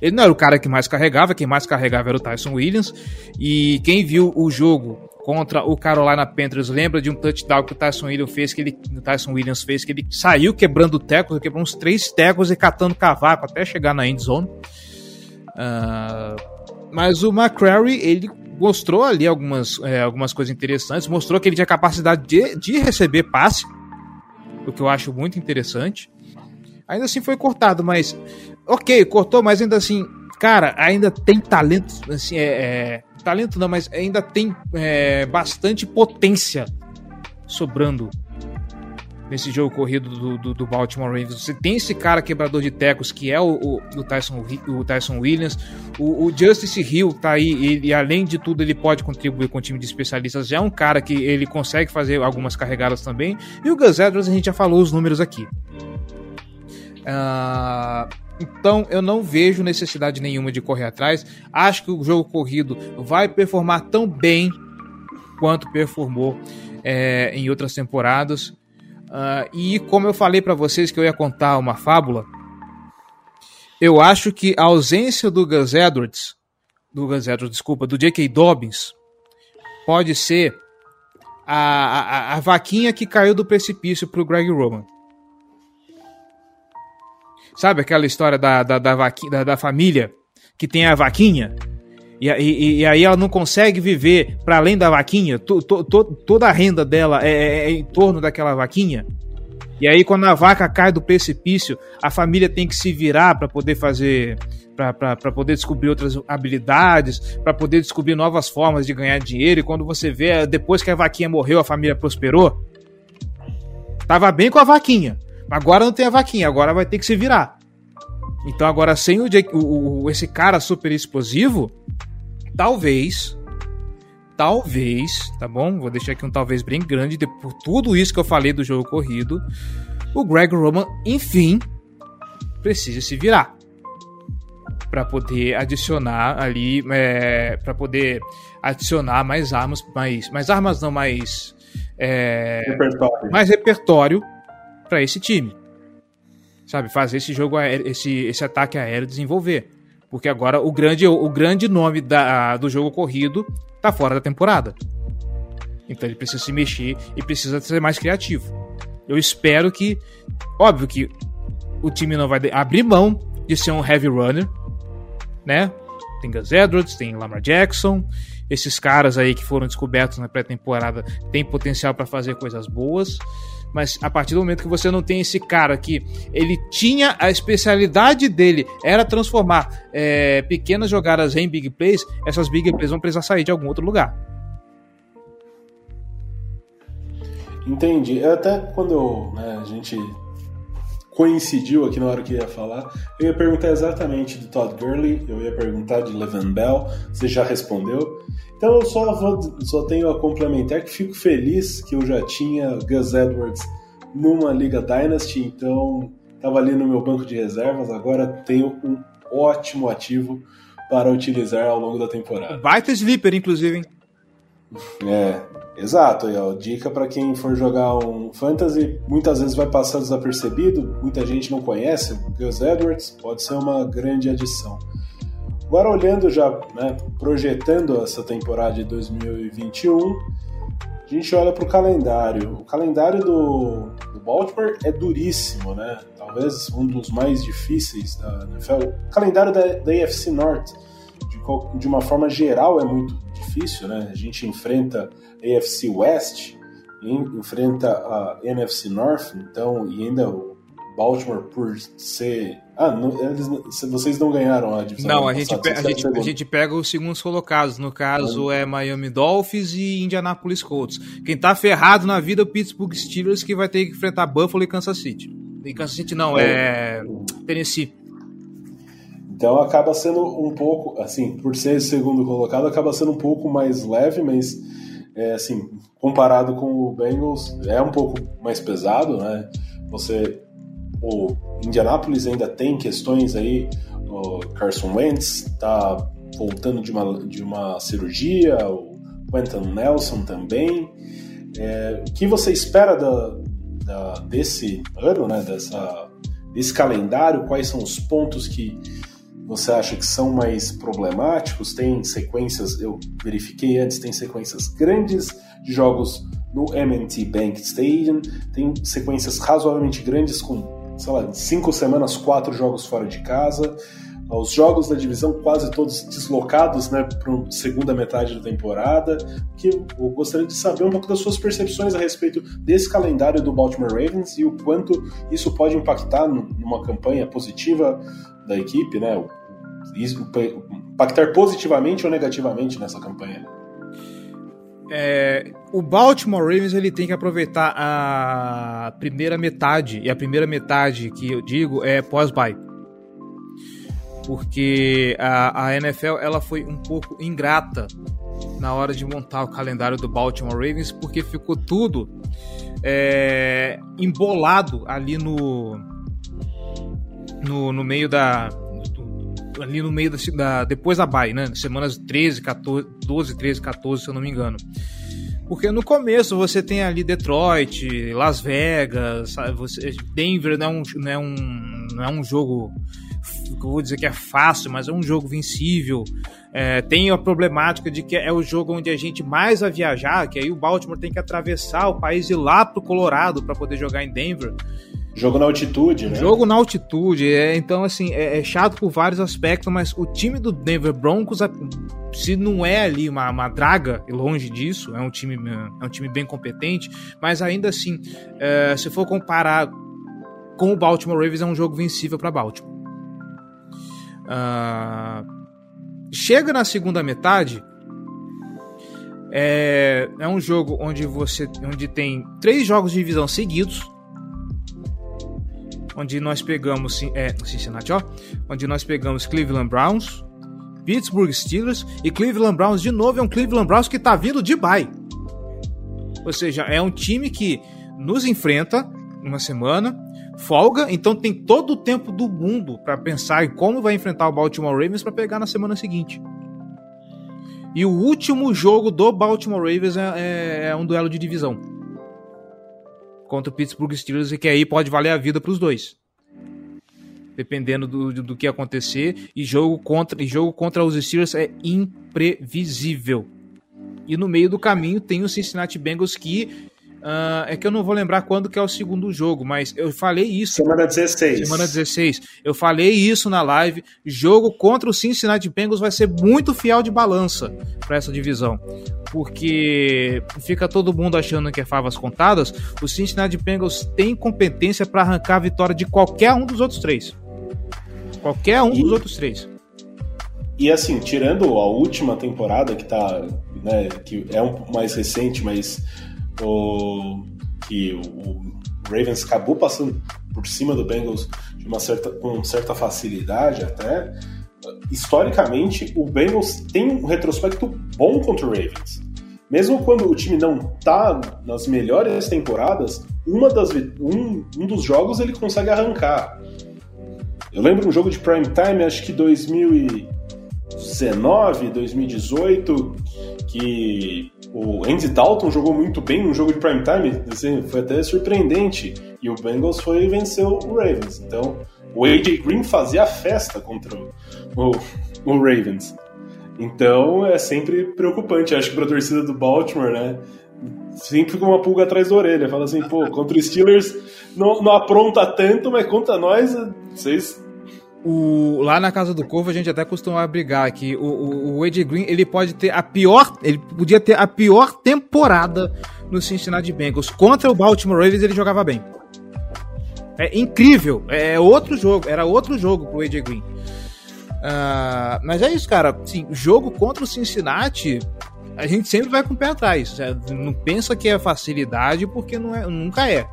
ele não era o cara que mais carregava, quem mais carregava era o Tyson Williams. E quem viu o jogo contra o Carolina Panthers lembra de um touchdown que o Tyson Williams fez, que ele, Tyson Williams fez, que ele saiu quebrando tecos, quebrou uns três tecos e catando cavaco até chegar na end zone. Uh, mas o McCrary, ele mostrou ali algumas, é, algumas coisas interessantes, mostrou que ele tinha capacidade de, de receber passe, o que eu acho muito interessante. Ainda assim foi cortado, mas. Ok, cortou, mas ainda assim. Cara, ainda tem talento. Assim, é, é talento não, mas ainda tem é, bastante potência sobrando nesse jogo corrido do, do, do, Baltimore Ravens. Você tem esse cara quebrador de tecos que é o, o, o Tyson, o Tyson Williams, o, o, Justice Hill tá aí e, além de tudo ele pode contribuir com o time de especialistas. Já é um cara que ele consegue fazer algumas carregadas também. E o Gus Edwards a gente já falou os números aqui. Uh, então eu não vejo necessidade nenhuma de correr atrás. Acho que o jogo corrido vai performar tão bem quanto performou é, em outras temporadas. Uh, e como eu falei para vocês que eu ia contar uma fábula, eu acho que a ausência do Gus Edwards, do Gus Edwards, desculpa, do J.K. Dobbins, pode ser a, a, a vaquinha que caiu do precipício pro Greg Roman. Sabe aquela história da, da, da, da, da família que tem a vaquinha? E, e, e, aí ela não consegue viver para além da vaquinha, to, to, to, toda a renda dela é, é, é, em torno daquela vaquinha. E aí quando a vaca cai do precipício, a família tem que se virar para poder fazer, para poder descobrir outras habilidades, para poder descobrir novas formas de ganhar dinheiro. E quando você vê, depois que a vaquinha morreu, a família prosperou. Tava bem com a vaquinha, agora não tem a vaquinha, agora vai ter que se virar. Então agora sem o, o, o esse cara super explosivo, talvez, talvez, tá bom? Vou deixar aqui um talvez bem grande, por tudo isso que eu falei do jogo corrido, o Greg Roman, enfim, precisa se virar para poder adicionar ali, é, para poder adicionar mais armas, mais, mais armas não, mais é, repertório. mais repertório para esse time, sabe? Fazer esse jogo, esse, esse ataque aéreo desenvolver. Porque agora o grande, o grande nome da, do jogo corrido tá fora da temporada. Então ele precisa se mexer e precisa ser mais criativo. Eu espero que. Óbvio que o time não vai abrir mão de ser um heavy runner, né? Tem Gus Edwards, tem Lamar Jackson. Esses caras aí que foram descobertos na pré-temporada têm potencial para fazer coisas boas mas a partir do momento que você não tem esse cara que ele tinha a especialidade dele era transformar é, pequenas jogadas em big plays, essas big plays vão precisar sair de algum outro lugar. Entendi. Até quando né, a gente coincidiu aqui na hora que ia falar, eu ia perguntar exatamente do Todd Gurley, eu ia perguntar de Levan Bell, você já respondeu. Então eu só, vou, só tenho a complementar que fico feliz que eu já tinha Gus Edwards numa Liga Dynasty, então estava ali no meu banco de reservas, agora tenho um ótimo ativo para utilizar ao longo da temporada. Baita sleeper, inclusive, hein? É, exato. E, ó, dica para quem for jogar um fantasy, muitas vezes vai passar desapercebido, muita gente não conhece. Gus Edwards pode ser uma grande adição. Agora olhando já, né, projetando essa temporada de 2021, a gente olha para o calendário. O calendário do, do, Baltimore é duríssimo, né? Talvez um dos mais difíceis da NFL. O calendário da, da AFC North, de, de uma forma geral, é muito difícil, né? A gente enfrenta a AFC West, enfrenta a NFC North, então, e ainda o Baltimore por ser ah, não, eles, vocês não ganharam a divisão. Não, a gente, pe a, gente, a gente pega os segundos colocados. No caso é Miami Dolphins e Indianapolis Colts. Quem tá ferrado na vida é o Pittsburgh Steelers, que vai ter que enfrentar Buffalo e Kansas City. E Kansas City não, é, é Tennessee. Então acaba sendo um pouco, assim, por ser segundo colocado, acaba sendo um pouco mais leve, mas é, assim, comparado com o Bengals, é um pouco mais pesado, né? Você o Indianapolis ainda tem questões aí, o Carson Wentz está voltando de uma, de uma cirurgia, o Quentin Nelson também. É, o que você espera da, da, desse ano, né, dessa, desse calendário? Quais são os pontos que você acha que são mais problemáticos? Tem sequências, eu verifiquei antes, tem sequências grandes de jogos no M&T Bank Stadium, tem sequências razoavelmente grandes com sei lá, cinco semanas, quatro jogos fora de casa. os jogos da divisão quase todos deslocados né, para a segunda metade da temporada. Que eu gostaria de saber um pouco das suas percepções a respeito desse calendário do Baltimore Ravens e o quanto isso pode impactar numa campanha positiva da equipe, né? Impactar positivamente ou negativamente nessa campanha. É, o Baltimore Ravens ele tem que aproveitar a primeira metade e a primeira metade que eu digo é pós-bye. Porque a, a NFL ela foi um pouco ingrata na hora de montar o calendário do Baltimore Ravens, porque ficou tudo é, embolado ali no, no, no meio da ali no meio da, da depois da bye, né? Semanas 13, 14, 12, 13, 14, se eu não me engano. Porque no começo você tem ali Detroit, Las Vegas, você, Denver não é um, não é um, não é um jogo que eu vou dizer que é fácil, mas é um jogo vencível. É, tem a problemática de que é o jogo onde a gente mais vai viajar, que aí o Baltimore tem que atravessar o país e ir lá pro Colorado para poder jogar em Denver. Jogo na altitude, né? Jogo na altitude, é, então assim, é, é, chato por vários aspectos, mas o time do Denver Broncos, se não é ali uma, uma draga, longe disso, é um time, é um time bem competente, mas ainda assim, é, se for comparar com o Baltimore Ravens, é um jogo vencível para Baltimore. Uh, chega na segunda metade. É, é um jogo onde você onde tem três jogos de divisão seguidos. Onde nós pegamos é, Cincinnati, ó, onde nós pegamos Cleveland Browns, Pittsburgh Steelers e Cleveland Browns de novo é um Cleveland Browns que está vindo de bye. Ou seja, é um time que nos enfrenta uma semana, folga, então tem todo o tempo do mundo para pensar em como vai enfrentar o Baltimore Ravens para pegar na semana seguinte. E o último jogo do Baltimore Ravens é, é, é um duelo de divisão contra o Pittsburgh Steelers e que aí pode valer a vida para os dois. Dependendo do, do, que acontecer, e jogo contra e jogo contra os Steelers é imprevisível. E no meio do caminho tem o Cincinnati Bengals que Uh, é que eu não vou lembrar quando que é o segundo jogo, mas eu falei isso. Semana 16. Semana 16. Eu falei isso na live. Jogo contra o Cincinnati Bengals vai ser muito fiel de balança para essa divisão. Porque fica todo mundo achando que é favas contadas. O Cincinnati Bengals tem competência para arrancar a vitória de qualquer um dos outros três. Qualquer um e, dos outros três. E assim, tirando a última temporada que tá, né, que é um mais recente, mas o, que o Ravens acabou passando por cima do Bengals de uma certa, com certa facilidade até. Historicamente, o Bengals tem um retrospecto bom contra o Ravens. Mesmo quando o time não tá nas melhores temporadas, uma das, um, um dos jogos ele consegue arrancar. Eu lembro um jogo de prime time, acho que 2019, 2018, que o Andy Dalton jogou muito bem no jogo de prime time, assim, foi até surpreendente. E o Bengals foi e venceu o Ravens. Então, o AJ Green fazia festa contra o, o, Ravens. Então, é sempre preocupante. Acho que para a torcida do Baltimore, né? Sempre com uma pulga atrás da orelha. Fala assim, pô, contra os Steelers não, não apronta tanto, mas contra nós, vocês o, lá na Casa do Corvo a gente até costuma brigar que o, o, o Ed Green ele pode ter a pior, ele podia ter a pior temporada no Cincinnati Bengals. Contra o Baltimore Ravens ele jogava bem. É incrível, é outro jogo, era outro jogo pro AJ Green. Uh, mas é isso, cara. Sim, jogo contra o Cincinnati, a gente sempre vai com o pé atrás. Não pensa que é facilidade, porque não é, nunca é.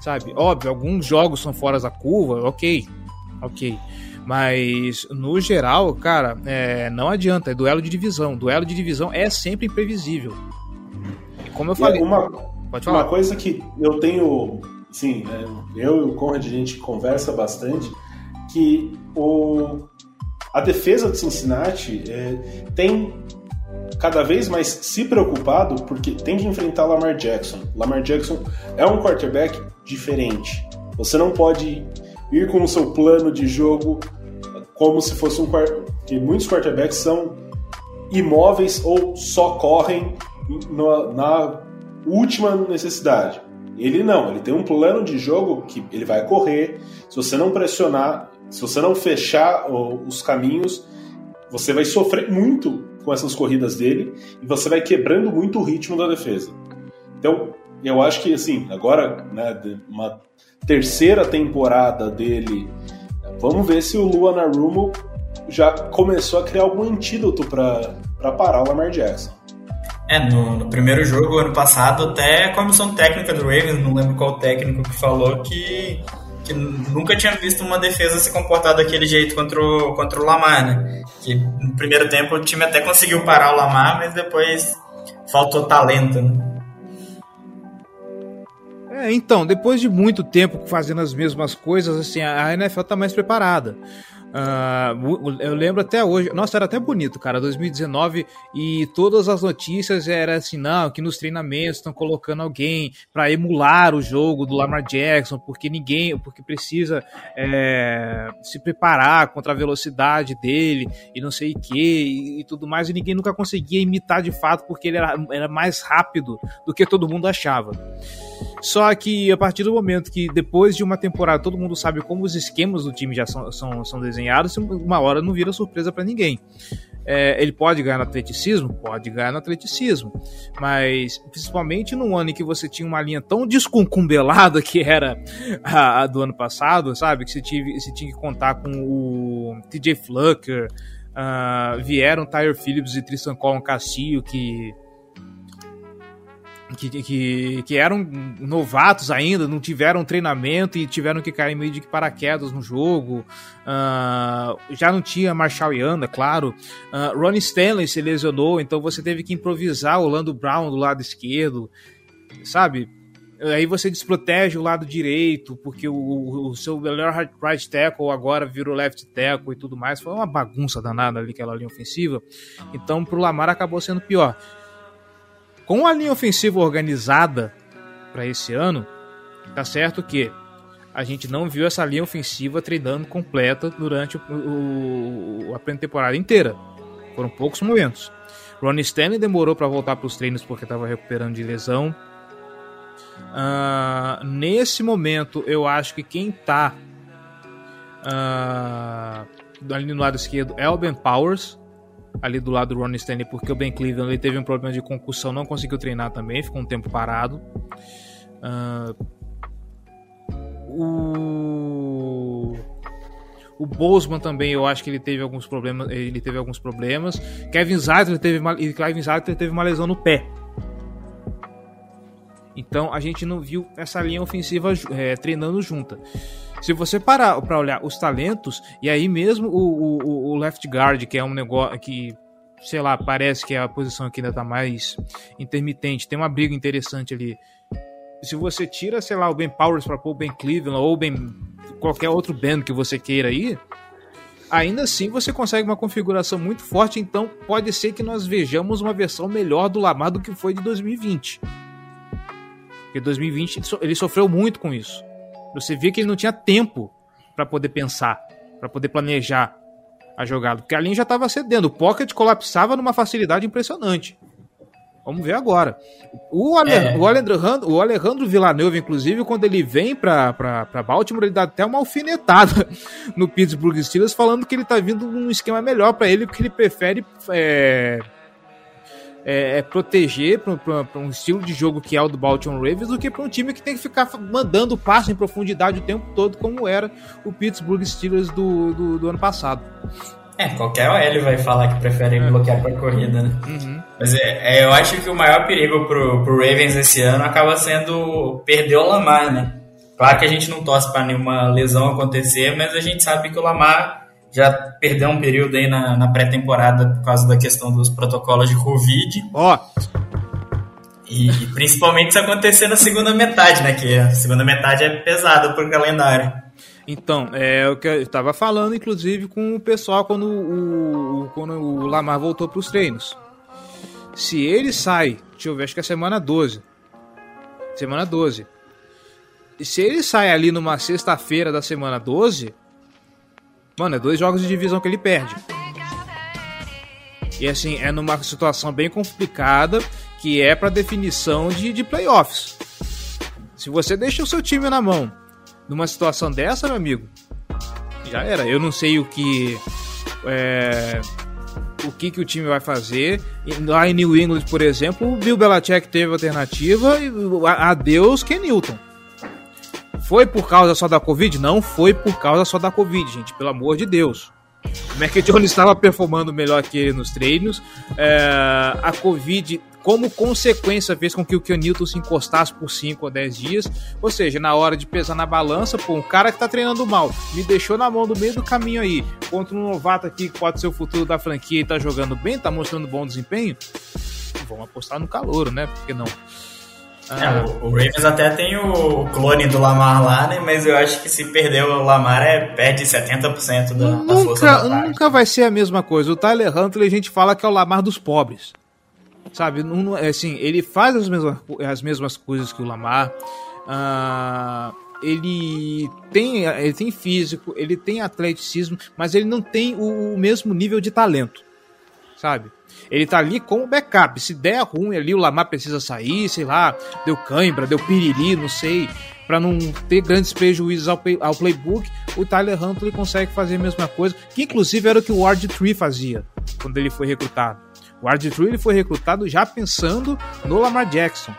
Sabe? Óbvio, alguns jogos são fora da curva, ok. Ok. Mas, no geral, cara, é, não adianta, é duelo de divisão. Duelo de divisão é sempre imprevisível. Como eu falei. Uma, pode falar. Uma coisa que eu tenho. Sim, é, eu e o Conrad a gente conversa bastante, que o, a defesa de Cincinnati é, tem cada vez mais se preocupado porque tem que enfrentar Lamar Jackson. Lamar Jackson é um quarterback diferente. Você não pode ir com o seu plano de jogo como se fosse um que muitos quarterbacks são imóveis ou só correm na, na última necessidade. Ele não, ele tem um plano de jogo que ele vai correr. Se você não pressionar, Se você não fechar os caminhos, você vai sofrer muito com essas corridas dele e você vai quebrando muito o ritmo da defesa. Então, eu acho que assim, agora, né, uma terceira temporada dele, vamos ver se o Luan Arumo já começou a criar algum antídoto para parar o Lamar Jackson. É, no, no, primeiro jogo, ano passado, até a comissão técnica do Ravens, não lembro qual técnico que falou que, que nunca tinha visto uma defesa se comportar daquele jeito contra o, contra o Lamar, né? Que no primeiro tempo o time até conseguiu parar o Lamar, mas depois faltou talento, né? É, então, depois de muito tempo fazendo as mesmas coisas, assim, a NFL tá mais preparada. Uh, eu lembro até hoje, nossa, era até bonito, cara, 2019 e todas as notícias eram assim, não, que nos treinamentos estão colocando alguém para emular o jogo do Lamar Jackson, porque ninguém, porque precisa é, se preparar contra a velocidade dele e não sei o que e, e, tudo mais, e ninguém nunca conseguia imitar de fato porque ele era, era mais rápido do que todo mundo achava. Só que a partir do momento que depois de uma temporada todo mundo sabe como os esquemas do time já são, são, são desenhados uma hora não vira surpresa para ninguém. É, ele pode ganhar no atleticismo? Pode ganhar no atleticismo. Mas, principalmente no ano em que você tinha uma linha tão desconcumbelada que era a, a do ano passado, sabe? Que você, tive, você tinha que contar com o TJ Flucker, uh, vieram Tyre Phillips e Tristan Colin Castillo, que que, que, que, eram novatos ainda, não tiveram treinamento e tiveram que cair meio de paraquedas no jogo. Uh, já não tinha Marshall Yanda, claro. Uh, Ronnie Stanley se lesionou, então você teve que improvisar o Lando Brown do lado esquerdo, sabe? Aí você desprotege o lado direito, porque o, o seu melhor right tackle agora virou left tackle e tudo mais. Foi uma bagunça danada ali, aquela linha ofensiva. Então, pro Lamar acabou sendo pior. Com a linha ofensiva organizada para esse ano, tá certo que a gente não viu essa linha ofensiva treinando completa durante o, o, a pré-temporada inteira. Foram poucos momentos. Ronnie Stanley demorou para voltar para os treinos porque estava recuperando de lesão. Uh, nesse momento, eu acho que quem está uh, ali no lado esquerdo é o Ben Powers ali do lado do Ronnie Stanley, porque o Ben Cleveland ele teve um problema de concussão, não conseguiu treinar também, ficou um tempo parado. Uh, o o também, eu acho que ele teve alguns problemas. Ele teve alguns problemas. Kevin Zeitler teve uma, Kevin Zeitler teve uma lesão no pé. Então a gente não viu essa linha ofensiva é, treinando junta. Se você parar para olhar os talentos, e aí mesmo o, o, o, left guard, que é um negócio que, sei lá, parece que é a posição que ainda tá mais intermitente, tem uma briga interessante ali. Se você tira, sei lá, o Ben Powers para pôr o Ben Cleveland ou Ben qualquer outro Ben que você queira aí, ainda assim você consegue uma configuração muito forte, então pode ser que nós vejamos uma versão melhor do Lamar do que foi de 2020. Porque 2020 ele sofreu muito com isso. Você via que ele não tinha tempo para poder pensar, para poder planejar a jogada, porque a linha já estava cedendo. O pocket colapsava numa facilidade impressionante. Vamos ver agora. O, Ale, é. o, Alejandro, o Alejandro Villanova, inclusive, quando ele vem para Baltimore, ele dá até uma alfinetada [laughs] no Pittsburgh Steelers, falando que ele tá vindo num esquema melhor para ele, porque ele prefere é, é, é proteger para um estilo de jogo que é o do Baltimore Ravens do que para um time que tem que ficar mandando passo em profundidade o tempo todo, como era o Pittsburgh Steelers do, do, do ano passado. É, qualquer OL vai falar que prefere é. bloquear para corrida, né? Uhum. Mas é, é, eu acho que o maior perigo pro, pro Ravens esse ano acaba sendo perder o Lamar, né? Claro que a gente não torce para nenhuma lesão acontecer, mas a gente sabe que o Lamar já perdeu um período aí na, na pré-temporada por causa da questão dos protocolos de Covid. Ó. Oh. E, e, principalmente se acontecer na segunda metade, né? Que a segunda metade é pesada por calendário. Então, é o que eu estava falando, inclusive, com o pessoal quando o, quando o Lamar voltou para os treinos. Se ele sai, deixa eu ver, acho que é semana 12. Semana 12. E se ele sai ali numa sexta-feira da semana 12, Mano, é dois jogos de divisão que ele perde. E assim, é numa situação bem complicada que é para definição de, de playoffs. Se você deixa o seu time na mão numa situação dessa, meu amigo, já era. Eu não sei o que. É, o que, que o time vai fazer. Lá em New England, por exemplo, o Bill Belichick teve alternativa e adeus Ken Newton. Foi por causa só da Covid? Não foi por causa só da Covid, gente, pelo amor de Deus. O Mac [laughs] Jones estava performando melhor que ele nos treinos. É, a Covid, como consequência, fez com que o Ken Newton se encostasse por 5 ou 10 dias. Ou seja, na hora de pesar na balança, pô, um cara que tá treinando mal me deixou na mão do meio do caminho aí, contra um novato aqui que pode ser o futuro da franquia e tá jogando bem, tá mostrando bom desempenho. Vamos apostar no calor, né? Por que não? É, ah. o, o, Ravens até tem o clone do Lamar lá, né? Mas eu acho que se perder o Lamar, é, perde 70% da, nunca, da força da Nunca vai ser a mesma coisa. O Tyler Huntley a gente fala que é o Lamar dos pobres. Sabe? Não, é assim, ele faz as mesmas, as mesmas coisas que o Lamar. Ah, ele tem, ele tem físico, ele tem atleticismo, mas ele não tem o, o mesmo nível de talento. Sabe? Ele tá ali como backup. Se der ruim ali, o Lamar precisa sair, sei lá, deu cãibra, deu piriri, não sei. Para não ter grandes prejuízos ao, play, ao, playbook, o Tyler Huntley consegue fazer a mesma coisa, que inclusive era o que o Ward Tree fazia quando ele foi recrutado. O Ward Tree ele foi recrutado já pensando no Lamar Jackson.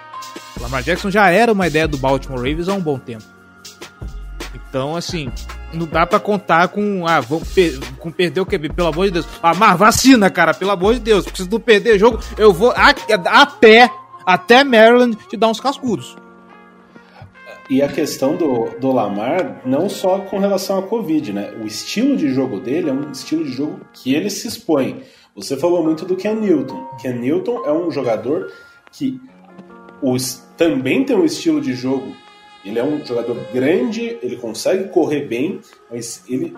O Lamar Jackson já era uma ideia do Baltimore Ravens há um bom tempo. Então, assim, não dá para contar com, ah, vou per com perder o QB, pelo amor de Deus. Ah, mas vacina, cara, pelo amor de Deus. Porque se tu perder jogo, eu vou a, a pé até Maryland te dar uns cascudos. E a questão do, do Lamar, não só com relação à Covid, né? O estilo de jogo dele é um estilo de jogo que ele se expõe. Você falou muito do Ken Newton. Ken Newton é um jogador que os, também tem um estilo de jogo ele é um jogador grande, ele consegue correr bem, mas ele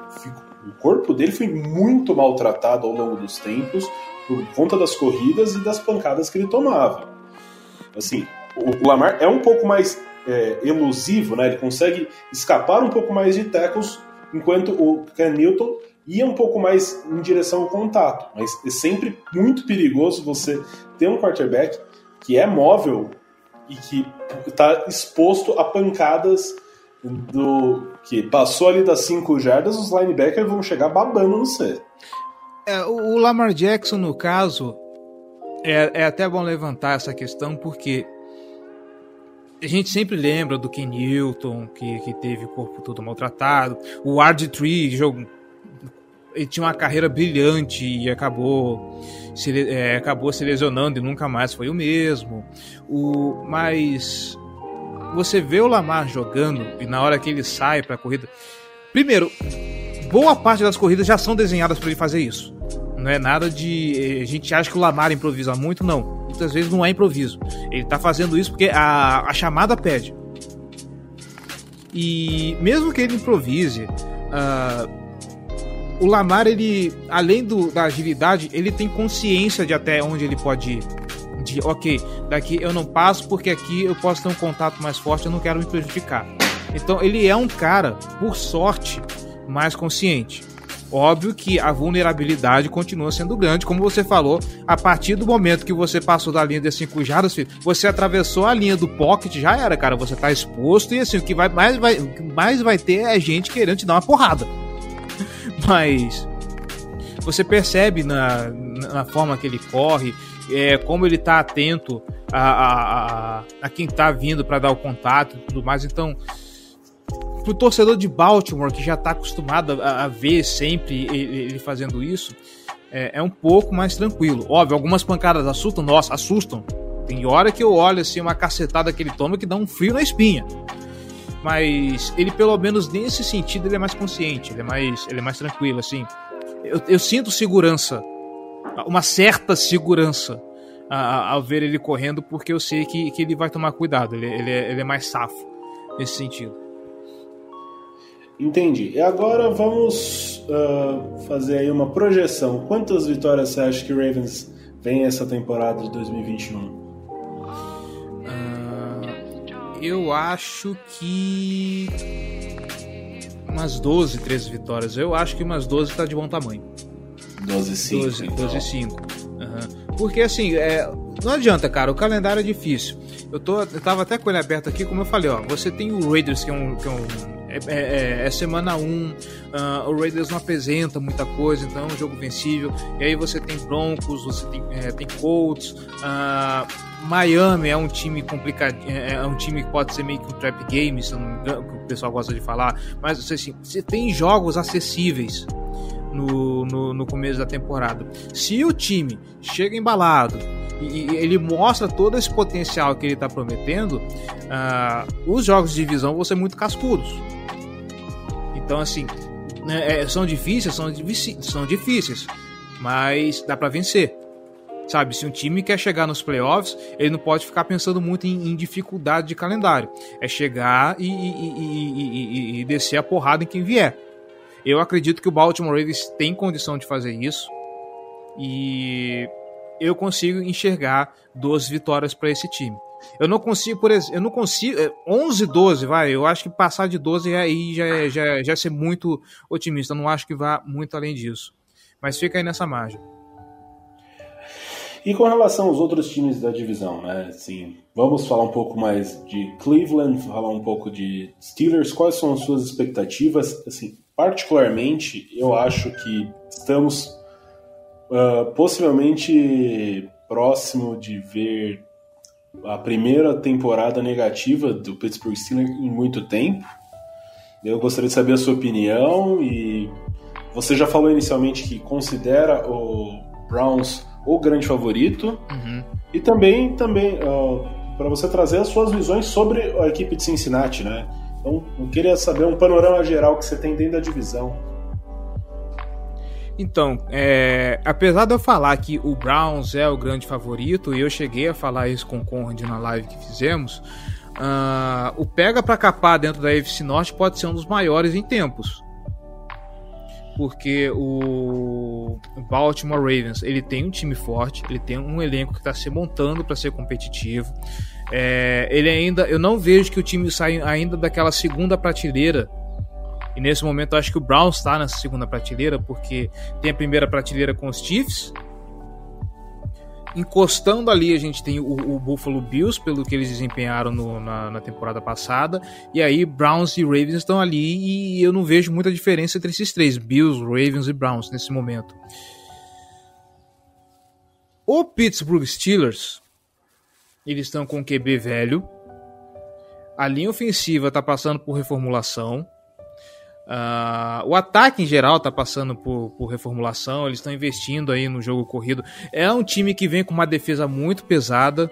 o corpo dele foi muito maltratado ao longo dos tempos por conta das corridas e das pancadas que ele tomava. Assim, o Lamar é um pouco mais é, elusivo, né? Ele consegue escapar um pouco mais de tackles, enquanto o Ken Newton ia um pouco mais em direção ao contato. Mas é sempre muito perigoso você ter um quarterback que é móvel e que está exposto a pancadas do que passou ali das 5 jardas, os linebackers vão chegar babando no C. É, o Lamar Jackson, no caso, é, é até bom levantar essa questão porque a gente sempre lembra do Ken Newton, que, que teve o corpo todo maltratado, o RG3, jogo, ele tinha uma carreira brilhante e acabou se, é, acabou se lesionando e nunca mais foi o mesmo. O, mas você vê o Lamar jogando e na hora que ele sai para a corrida. Primeiro, boa parte das corridas já são desenhadas para ele fazer isso. Não é nada de. A gente acha que o Lamar improvisa muito, não. Muitas vezes não é improviso. Ele tá fazendo isso porque a, a chamada pede. E mesmo que ele improvise, uh, o Lamar, ele, além do, da agilidade, ele tem consciência de até onde ele pode ir. De, ok, daqui eu não passo porque aqui eu posso ter um contato mais forte, eu não quero me prejudicar. Então ele é um cara, por sorte, mais consciente. Óbvio que a vulnerabilidade continua sendo grande, como você falou, a partir do momento que você passou da linha de 5 jardas, você atravessou a linha do pocket, já era, cara, você tá exposto e assim, o que vai, mais, vai, mais vai ter é gente querendo te dar uma porrada. Mas você percebe na, na forma que ele corre, é, como ele está atento a, a, a, quem está vindo para dar o contato e tudo mais. Então, para o torcedor de Baltimore, que já está acostumado a, a, ver sempre ele, ele fazendo isso, é, é, um pouco mais tranquilo. Óbvio, algumas pancadas assustam, nossa, assustam. Tem hora que eu olho assim, uma cacetada que ele toma que dá um frio na espinha mas ele pelo menos nesse sentido ele é mais consciente, ele é mais, ele é mais tranquilo, assim. Eu, eu sinto segurança, uma certa segurança ao ver ele correndo, porque eu sei que, que ele vai tomar cuidado, ele, ele, é, ele é mais safo nesse sentido. Entendi. E agora vamos uh, fazer aí uma projeção. Quantas vitórias você acha que Ravens vem essa temporada de 2021? Eu acho que. Umas 12, 13 vitórias. Eu acho que umas 12 tá de bom tamanho. 12 5. 12, então. 12 5. Uhum. Porque assim, é, não adianta, cara, o calendário é difícil. Eu, tô, eu tava até com ele aberto aqui, como eu falei, ó. Você tem o Raiders, que é um, que é um É, é, é, é semana 1, um, uh, o Raiders não apresenta muita coisa, então é um jogo vencível. E aí você tem Broncos, você tem, é, tem Colts, uh, Miami é um time complicado, é, é, um time que pode ser meio que um trap game, se não engano, que o pessoal gosta de falar. Mas assim, você tem jogos acessíveis no, no, no começo da temporada. Se o time chega embalado e, ele mostra todo esse potencial que ele está prometendo, uh, os jogos de divisão vão ser muito cascudos. Então, assim, né, é, são difíceis, são, são difíceis, mas dá para vencer. Sabe, se um time quer chegar nos playoffs, ele não pode ficar pensando muito em, em dificuldade de calendário. É chegar e, e, e, descer a porrada em quem vier. Eu acredito que o Baltimore Ravens tem condição de fazer isso. E eu consigo enxergar duas vitórias para esse time. Eu não consigo, por exemplo, eu não consigo. 11, é, 12, vai. Eu acho que passar de 12 aí já, é, já, é, já é ser muito otimista. Eu não acho que vá muito além disso. Mas fica aí nessa margem. E com relação aos outros times da divisão, né? Assim, vamos falar um pouco mais de Cleveland, falar um pouco de Steelers. Quais são as suas expectativas? Assim, particularmente, eu acho que estamos uh, possivelmente próximo de ver a primeira temporada negativa do Pittsburgh Steelers em muito tempo. Eu gostaria de saber a sua opinião e você já falou inicialmente que considera o Browns o grande favorito uhum. e também também uh, para você trazer as suas visões sobre a equipe de Cincinnati, né? Então, eu queria saber um panorama geral que você tem dentro da divisão. Então, é, apesar de eu falar que o Browns é o grande favorito, e eu cheguei a falar isso com o Conrad na live que fizemos, uh, o pega para capar dentro da AFC Norte pode ser um dos maiores em tempos. Porque o Baltimore Ravens ele tem um time forte, ele tem um elenco que está se montando para ser competitivo. É, ele ainda, eu não vejo que o time saia ainda daquela segunda prateleira e nesse momento eu acho que o Browns está nessa segunda prateleira, porque tem a primeira prateleira com os Chiefs. Encostando ali, a gente tem o, o Buffalo Bills, pelo que eles desempenharam no, na, na, temporada passada. E aí, Browns e Ravens estão ali. E eu não vejo muita diferença entre esses três: Bills, Ravens e Browns nesse momento. O Pittsburgh Steelers, eles estão com QB velho. A linha ofensiva está passando por reformulação. Uh, o ataque em geral está passando por, por, reformulação, eles estão investindo aí no jogo corrido. É um time que vem com uma defesa muito pesada.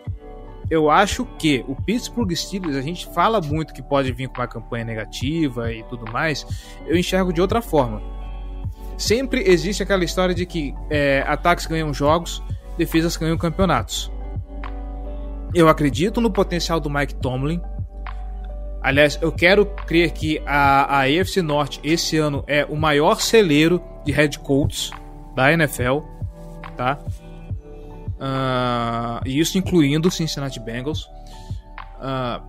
Eu acho que o Pittsburgh Steelers, a gente fala muito que pode vir com uma campanha negativa e tudo mais. Eu enxergo de outra forma. Sempre existe aquela história de que é, ataques ganham jogos, defesas ganham campeonatos. Eu acredito no potencial do Mike Tomlin, Aliás, eu quero crer que a, a AFC Norte esse ano é o maior celeiro de head coaches da NFL, tá? Uh, isso incluindo o Cincinnati Bengals. Uh,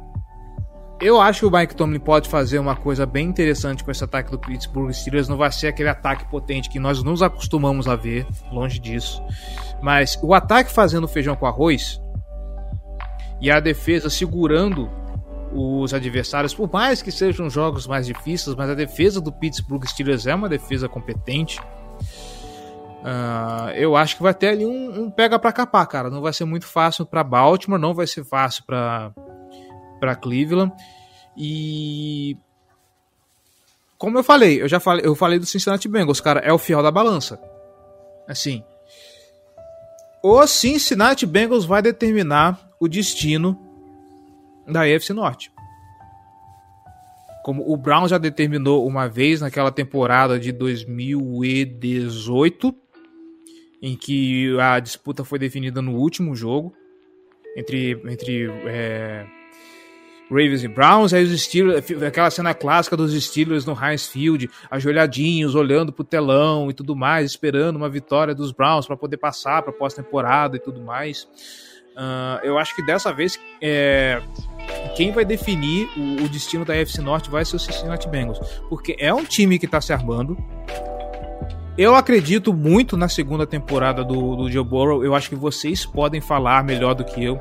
eu acho que o Mike Tomlin pode fazer uma coisa bem interessante com esse ataque do Pittsburgh Steelers. Não vai ser aquele ataque potente que nós nos acostumamos a ver, longe disso. Mas o ataque fazendo feijão com arroz e a defesa segurando os adversários, por mais que sejam jogos mais difíceis, mas a defesa do Pittsburgh Steelers é uma defesa competente. Uh, eu acho que vai ter ali um, um pega para capar, cara. Não vai ser muito fácil para Baltimore, não vai ser fácil para para Cleveland. E como eu falei, eu já falei, eu falei do Cincinnati Bengals, cara, é o fiel da balança. Assim, o Cincinnati Bengals vai determinar o destino da AFC Norte. Como o Brown já determinou uma vez naquela temporada de 2018, em que a disputa foi definida no último jogo entre, entre é, Ravens e Browns, aí os Steelers, aquela cena clássica dos Steelers no Heinz Field, ajoelhadinhos, olhando pro telão e tudo mais, esperando uma vitória dos Browns para poder passar para pós-temporada e tudo mais. Uh, eu acho que dessa vez é, quem vai definir o, o, destino da FC Norte vai ser o Cincinnati Bengals, porque é um time que está se armando. Eu acredito muito na segunda temporada do, do Joe Burrow. Eu acho que vocês podem falar melhor do que eu.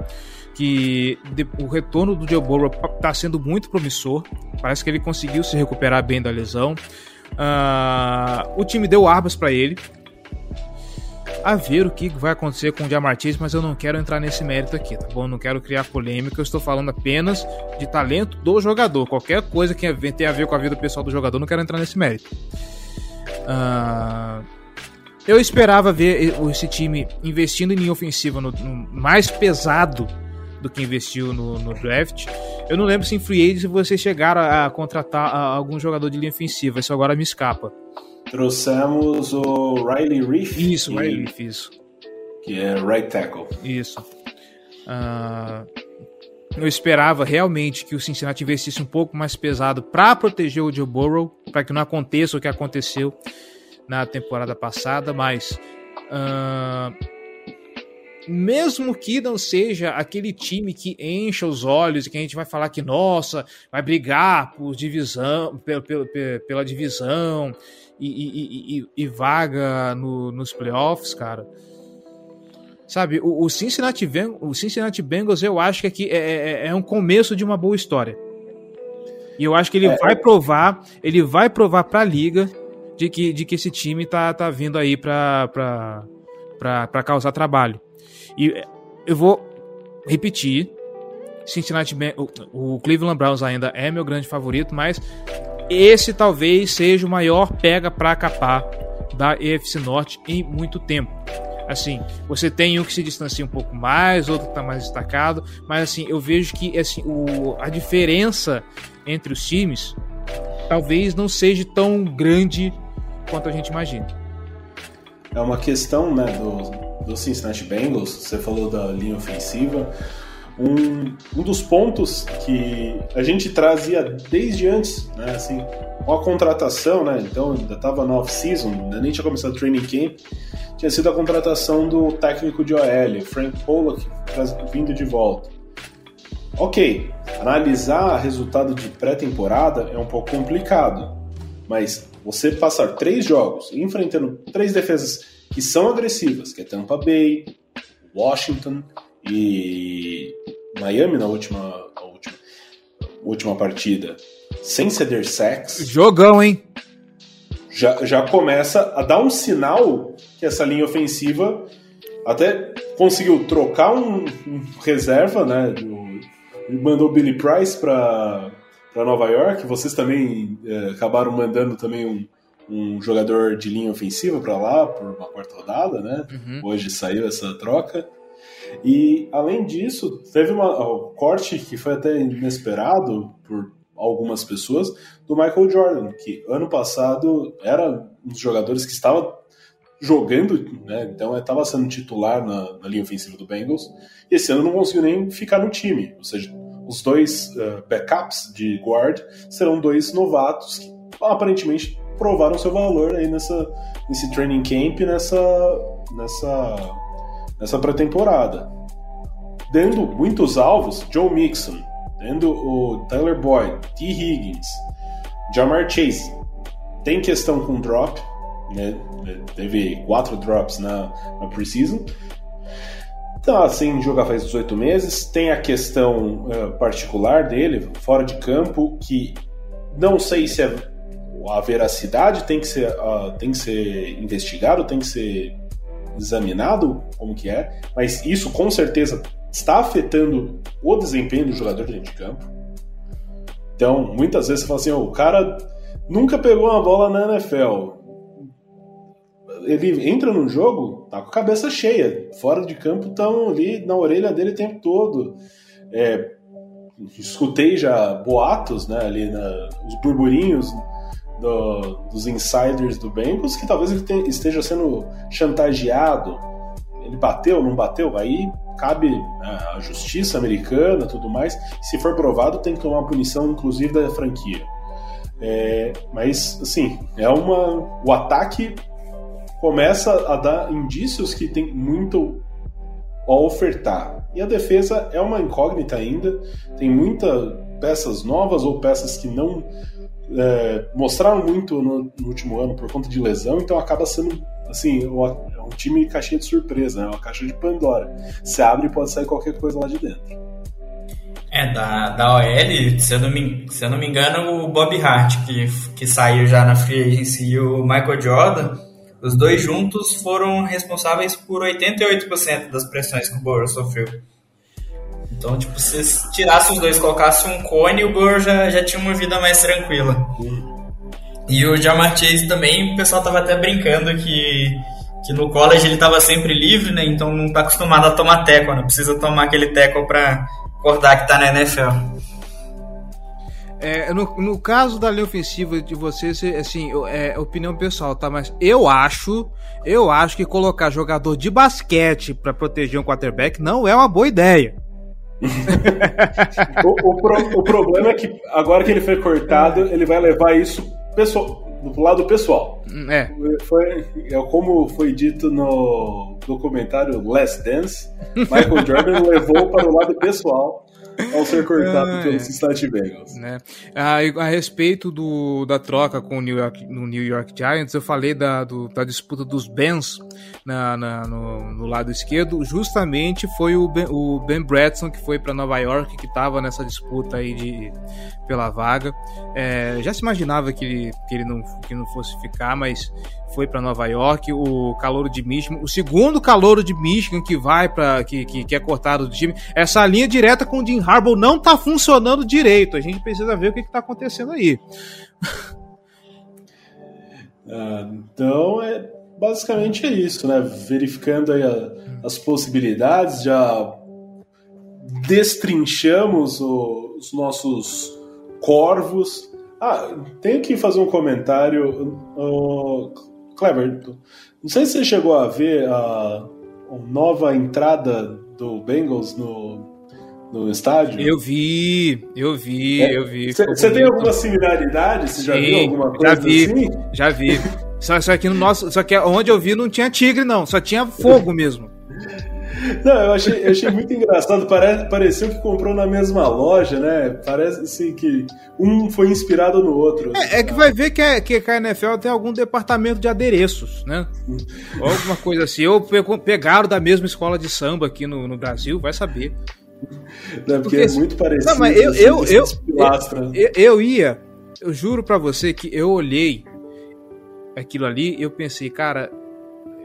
que o retorno do Joe Burrow está sendo muito promissor. Parece que ele conseguiu se recuperar bem da lesão. Uh, o time deu armas para ele. A ver o que vai acontecer com o Chase, mas eu não quero entrar nesse mérito aqui, tá bom? Não quero criar polêmica, eu estou falando apenas de talento do jogador. Qualquer coisa que tenha a ver com a vida pessoal do jogador, não quero entrar nesse mérito. Uh, eu esperava ver esse time investindo em linha ofensiva no, no mais pesado do que investiu no, no, draft. Eu não lembro se em free agent vocês chegaram a, contratar a, algum jogador de linha ofensiva, isso agora me escapa. Trouxemos o Riley Reef. Isso, que, Riley Reef, isso. Que é right tackle. Isso. Uh, eu esperava realmente que o Cincinnati investisse um pouco mais pesado para proteger o Joe Burrow, para que não aconteça o que aconteceu na temporada passada, mas uh, mesmo que não seja aquele time que encha os olhos e que a gente vai falar que, nossa, vai brigar por divisão, pela, pela, pela divisão e, e, e, vaga no, nos playoffs, cara. Sabe, o, o, Cincinnati, o Cincinnati Bengals eu acho que aqui é, é, é um começo de uma boa história. E eu acho que ele é. vai provar, ele vai provar para a liga de que, de que esse time tá, tá vindo aí para causar trabalho. E eu vou repetir. Cincinnati, o, o Cleveland Browns ainda é meu grande favorito, mas esse talvez seja o maior pega para capar da EFC Norte em muito tempo. Assim, você tem um que se distancia um pouco mais, outro que está mais destacado, mas assim, eu vejo que assim, o, a diferença entre os times talvez não seja tão grande quanto a gente imagina. É uma questão né, do, do Cincinnati Bengals, você falou da linha ofensiva. Um, um dos pontos que a gente trazia desde antes, né, assim, a contratação, né, então ainda estava na off-season, ainda nem tinha começado o training camp, tinha sido a contratação do técnico de OL, Frank Pollock, vindo de volta. Ok, analisar resultado de pré-temporada é um pouco complicado, mas você passar três jogos enfrentando três defesas que são agressivas, que é Tampa Bay, Washington e Miami na última, última, última partida, sem ceder sacks. Jogão, hein? Já, já começa a dar um sinal que essa linha ofensiva até conseguiu trocar um, um reserva, né? Do, mandou Billy Price para Nova York. Vocês também é, acabaram mandando também um, um jogador de linha ofensiva para lá por uma quarta rodada, né? Uhum. Hoje saiu essa troca. E além disso, teve uma, um corte que foi até inesperado por algumas pessoas do Michael Jordan, que ano passado era um dos jogadores que estava jogando, né? Então estava sendo titular na, na, linha ofensiva do Bengals. E esse ano não conseguiu nem ficar no time. Ou seja, os dois uh, backups de guard serão dois novatos que aparentemente provaram seu valor aí nessa, nesse training camp, nessa, nessa, nessa pré-temporada. Dando muitos alvos, Joe Mixon, dando o Tyler Boyd, T. Higgins, Jamar Chase. Tem questão com drop, né? teve quatro drops na, na preseason. Tá sem jogar faz 18 meses. Tem a questão uh, particular dele, fora de campo, que não sei se é a veracidade tem que ser, uh, tem que ser investigado, tem que ser examinado como que é, mas isso com certeza está afetando o desempenho do jogador dentro de campo. Então, muitas vezes você fala assim, oh, o cara nunca pegou uma bola na NFL. Ele entra no jogo, tá com a cabeça cheia. Fora de campo estão ali na orelha dele o tempo todo. É, escutei já boatos, né, ali na, os burburinhos do, dos insiders do Bengals que talvez ele te, esteja sendo chantageado. Ele bateu, não bateu? Aí cabe né, a justiça americana tudo mais. Se for provado, tem que tomar punição, inclusive, da franquia. É, mas, assim, é uma. O ataque começa a dar indícios que tem muito a ofertar. E a defesa é uma incógnita ainda. Tem muitas peças novas ou peças que não é, mostraram muito no, no, último ano por conta de lesão, então acaba sendo assim uma, um time caixinha de surpresa, né? uma caixa de Pandora. Você abre e pode sair qualquer coisa lá de dentro. É, da, da OL, se eu, não me, se eu não me engano, o Bob Hart, que, que saiu já na Free Agency, e o Michael Jordan, os dois juntos foram responsáveis por 88% das pressões que o Burrow sofreu. Então, tipo, se tirasse os dois, colocasse um cone, o Burrow já, já tinha uma vida mais tranquila. E o Jamar Chase também, o pessoal tava até brincando que, que no college ele tava sempre livre, né? Então não tá acostumado a tomar teco, não precisa tomar aquele teco pra acordar que tá na NFL. É, no, no caso da linha ofensiva de vocês, assim, é opinião pessoal, tá? Mas eu acho, eu acho que colocar jogador de basquete para proteger um quarterback não é uma boa ideia. [laughs] o, o, pro, o, problema é que agora que ele foi cortado, ele vai levar isso pessoal, do lado pessoal. Hum, é. Foi, é como foi dito no documentário Last Dance, [laughs] Michael Jordan levou para o lado pessoal ao ser cortado ah, pelo é. Cincinnati Bengals. Né? A, a, respeito do, da troca com o New York, no New York Giants, eu falei da, do, da disputa dos Bens na, na no, no, lado esquerdo, justamente foi o Ben, o ben Bradson que foi para Nova York, que estava nessa disputa aí de, pela vaga. É, já se imaginava que ele, que ele não, que não fosse ficar, mas foi para Nova York, o calouro de Michigan, o segundo calouro de Michigan que vai para que, que, que, é cortado do time. Essa linha direta com o Jim Harbaugh não tá funcionando direito. A gente precisa ver o que, que tá acontecendo aí. [laughs] Ah, então é basicamente é isso, né? Verificando aí a, as possibilidades, já destrinchamos o, os nossos corvos. Ah, tenho que fazer um comentário. Clever, não sei se você chegou a ver a, a nova entrada do Bengals no, no estádio. Eu vi, eu vi, é, eu vi. Você tem alguma similaridade? Você já viu alguma coisa já vi, assim? Já vi. [laughs] Só, só que no nosso, só que onde eu vi não tinha tigre não, só tinha fogo mesmo. Não, eu achei, eu achei muito engraçado. Parece, pareceu que comprou na mesma loja, né? Parece assim que um foi inspirado no outro. É, é que vai ver que, é, que a NFL tem algum departamento de adereços, né? Ou alguma coisa assim. Ou pegaram da mesma escola de samba aqui no, no Brasil, vai saber. Não, porque, porque é muito parecido. Não, mas eu, assim, eu, eu, eu, eu ia, eu juro para você que eu olhei aquilo ali, eu pensei, cara,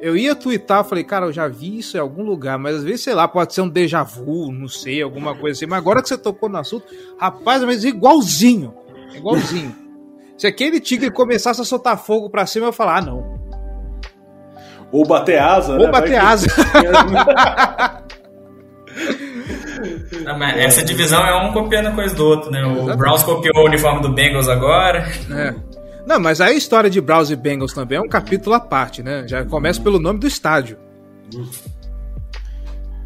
eu ia twittar, falei, cara, eu já vi isso em algum lugar, mas às vezes, sei lá, pode ser um déjà vu, não sei, alguma coisa assim. Mas agora que você tocou no assunto, rapaz, mas igualzinho. Igualzinho. [laughs] Se aquele tigre começasse a soltar fogo pra cima, eu ia falar, ah, não. Ou bater asa, Ou né? bater Vai asa. [laughs] Não, essa divisão é um copiando a coisa do outro, né? O Browns copiou o uniforme do Bengals agora. É. Não, mas a história de Browns e Bengals também é um capítulo à parte, né? Já começa pelo nome do estádio.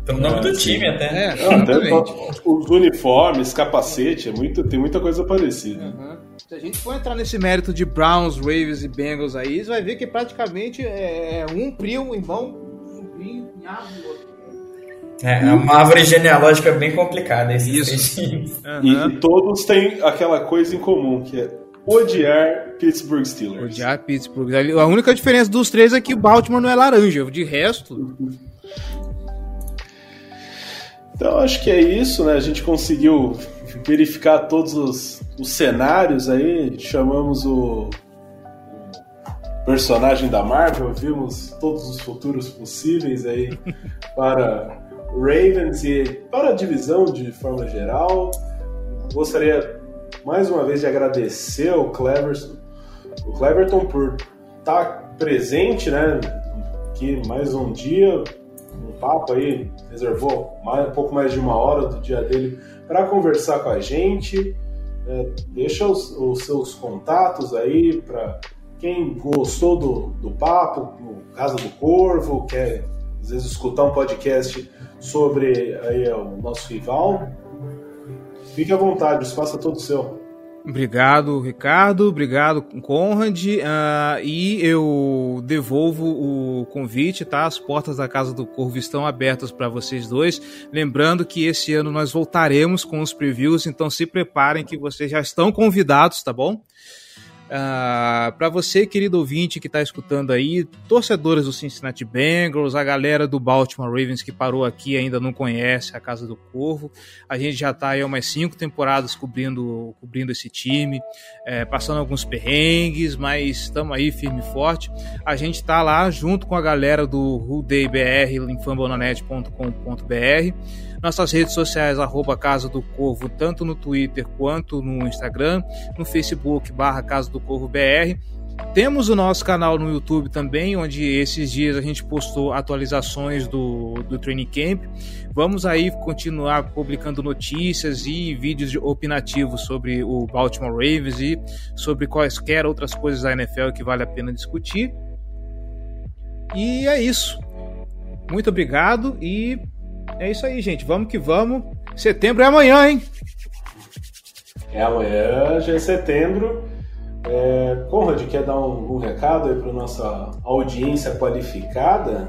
Pelo nome do time até. É, exatamente. os uniformes, capacete, é muito, tem muita coisa parecida. Uhum. Se a gente for entrar nesse mérito de Browns, Ravens e Bengals aí, você vai ver que praticamente é um primo, um irmão, um sobrinho, cunhado do outro. É, é uma árvore genealógica bem complicada. Isso. Uhum. E todos têm aquela coisa em comum, que é odiar Pittsburgh Steelers. Odiar Pittsburgh. A única diferença dos três é que Baltimore não é laranja. De resto. Então acho que é isso, né? A gente conseguiu verificar todos os, os cenários aí. Chamamos o personagem da Marvel, vimos todos os futuros possíveis aí [laughs] para Ravens e para a divisão de forma geral. Gostaria mais uma vez de agradecer ao o Cleverton por estar presente, né? Aqui mais um dia, um papo aí, reservou mais, um pouco mais de uma hora do dia dele para conversar com a gente. É, deixa os, os, seus contatos aí para quem gostou do, do papo, no Casa do Corvo, quer às vezes escutar um podcast sobre aí, o nosso rival. Fique à vontade, o espaço é todo seu. Obrigado, Ricardo. Obrigado, Conrad. Uh, e eu devolvo o convite, tá? As portas da Casa do Corvo estão abertas para vocês dois. Lembrando que esse ano nós voltaremos com os previews, então se preparem que vocês já estão convidados, tá bom? Uh, para você, querido ouvinte que está escutando aí, torcedores do Cincinnati Bengals, a galera do Baltimore Ravens que parou aqui ainda não conhece a Casa do Corvo, a gente já está aí há umas cinco temporadas cobrindo, cobrindo esse time, é, passando alguns perrengues, mas estamos aí firme e forte. A gente está lá junto com a galera do Ruday BR em fambonanet.com.br nossas redes sociais, arroba Casa do Corvo, tanto no Twitter quanto no Instagram, no Facebook, barra Casa do Corvo BR. Temos o nosso canal no YouTube também, onde esses dias a gente postou atualizações do, do Training Camp. Vamos aí continuar publicando notícias e vídeos opinativos sobre o Baltimore Ravens e sobre quaisquer outras coisas da NFL que vale a pena discutir. E é isso. Muito obrigado e é isso aí, gente. Vamos que vamos. Setembro é amanhã, hein? É amanhã, já é setembro. É, Conrad, quer dar um, um recado aí para nossa audiência qualificada?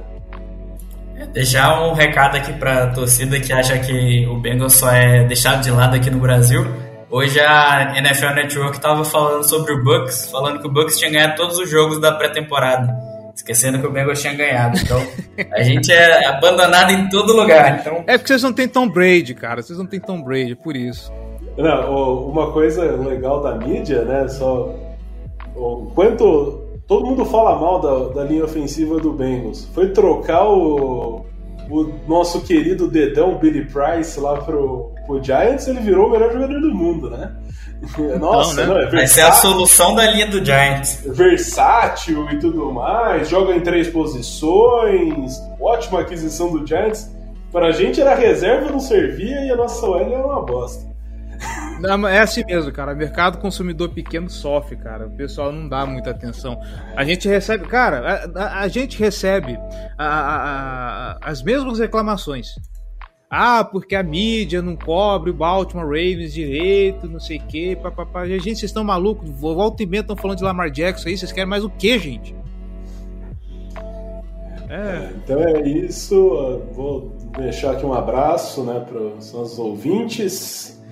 É, deixar um recado aqui para a torcida que acha que o Bengals só é deixado de lado aqui no Brasil. Hoje a NFL Network estava falando sobre o Bucks, falando que o Bucks tinha ganhado todos os jogos da pré-temporada esquecendo que o Bengals tinha ganhado. Então, a gente é abandonado em todo lugar. Então... É porque vocês não têm Tom Brady, cara. Vocês não têm Tom Brady, por isso. Não, uma coisa legal da mídia, né? Só. O quanto todo mundo fala mal da, da linha ofensiva do Bengals. Foi trocar o, o nosso querido dedão Billy Price lá pro, pro Giants, ele virou o melhor jogador do mundo, né? Nossa, então, né? não, é Vai ser a solução da linha do Giants. Versátil e tudo mais, joga em três posições, ótima aquisição do Giants. Pra gente era reserva, não servia e a nossa OL era uma bosta. Não, é assim mesmo, cara. Mercado consumidor pequeno sofre, cara. O pessoal não dá muita atenção. A gente recebe, cara, a, a, a gente recebe a, as mesmas reclamações. Ah, porque a mídia não cobre o Baltimore Ravens direito, não sei o quê, papapá. Gente, vocês estão malucos? Volta e meia estão falando de Lamar Jackson aí, vocês querem mais o quê, gente? É. Então é isso. Vou deixar aqui um abraço né, para os nossos ouvintes.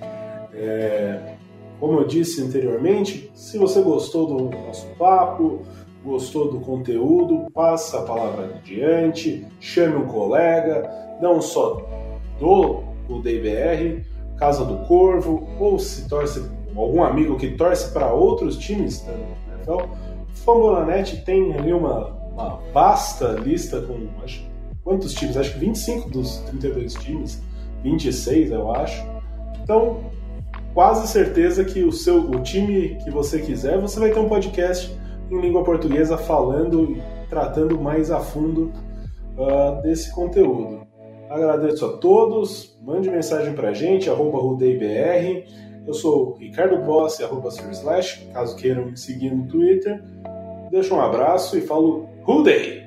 É, como eu disse anteriormente, se você gostou do nosso papo, gostou do conteúdo, passa a palavra adiante, chame um colega, não só do UDBR, Casa do Corvo, ou se torce algum amigo que torce para outros times da NFL, Fambonanet tem ali uma, uma vasta lista com acho, quantos times? Acho que 25 dos 32 times, 26 eu acho. Então, quase certeza que o seu o time que você quiser, você vai ter um podcast em língua portuguesa falando e tratando mais a fundo uh, desse conteúdo. Agradeço a todos. Mande mensagem pra gente, arroba RudeiBR. Eu sou Ricardo Bossi, arroba Slash, caso queiram me seguir no Twitter. Deixo um abraço e falo Rudei!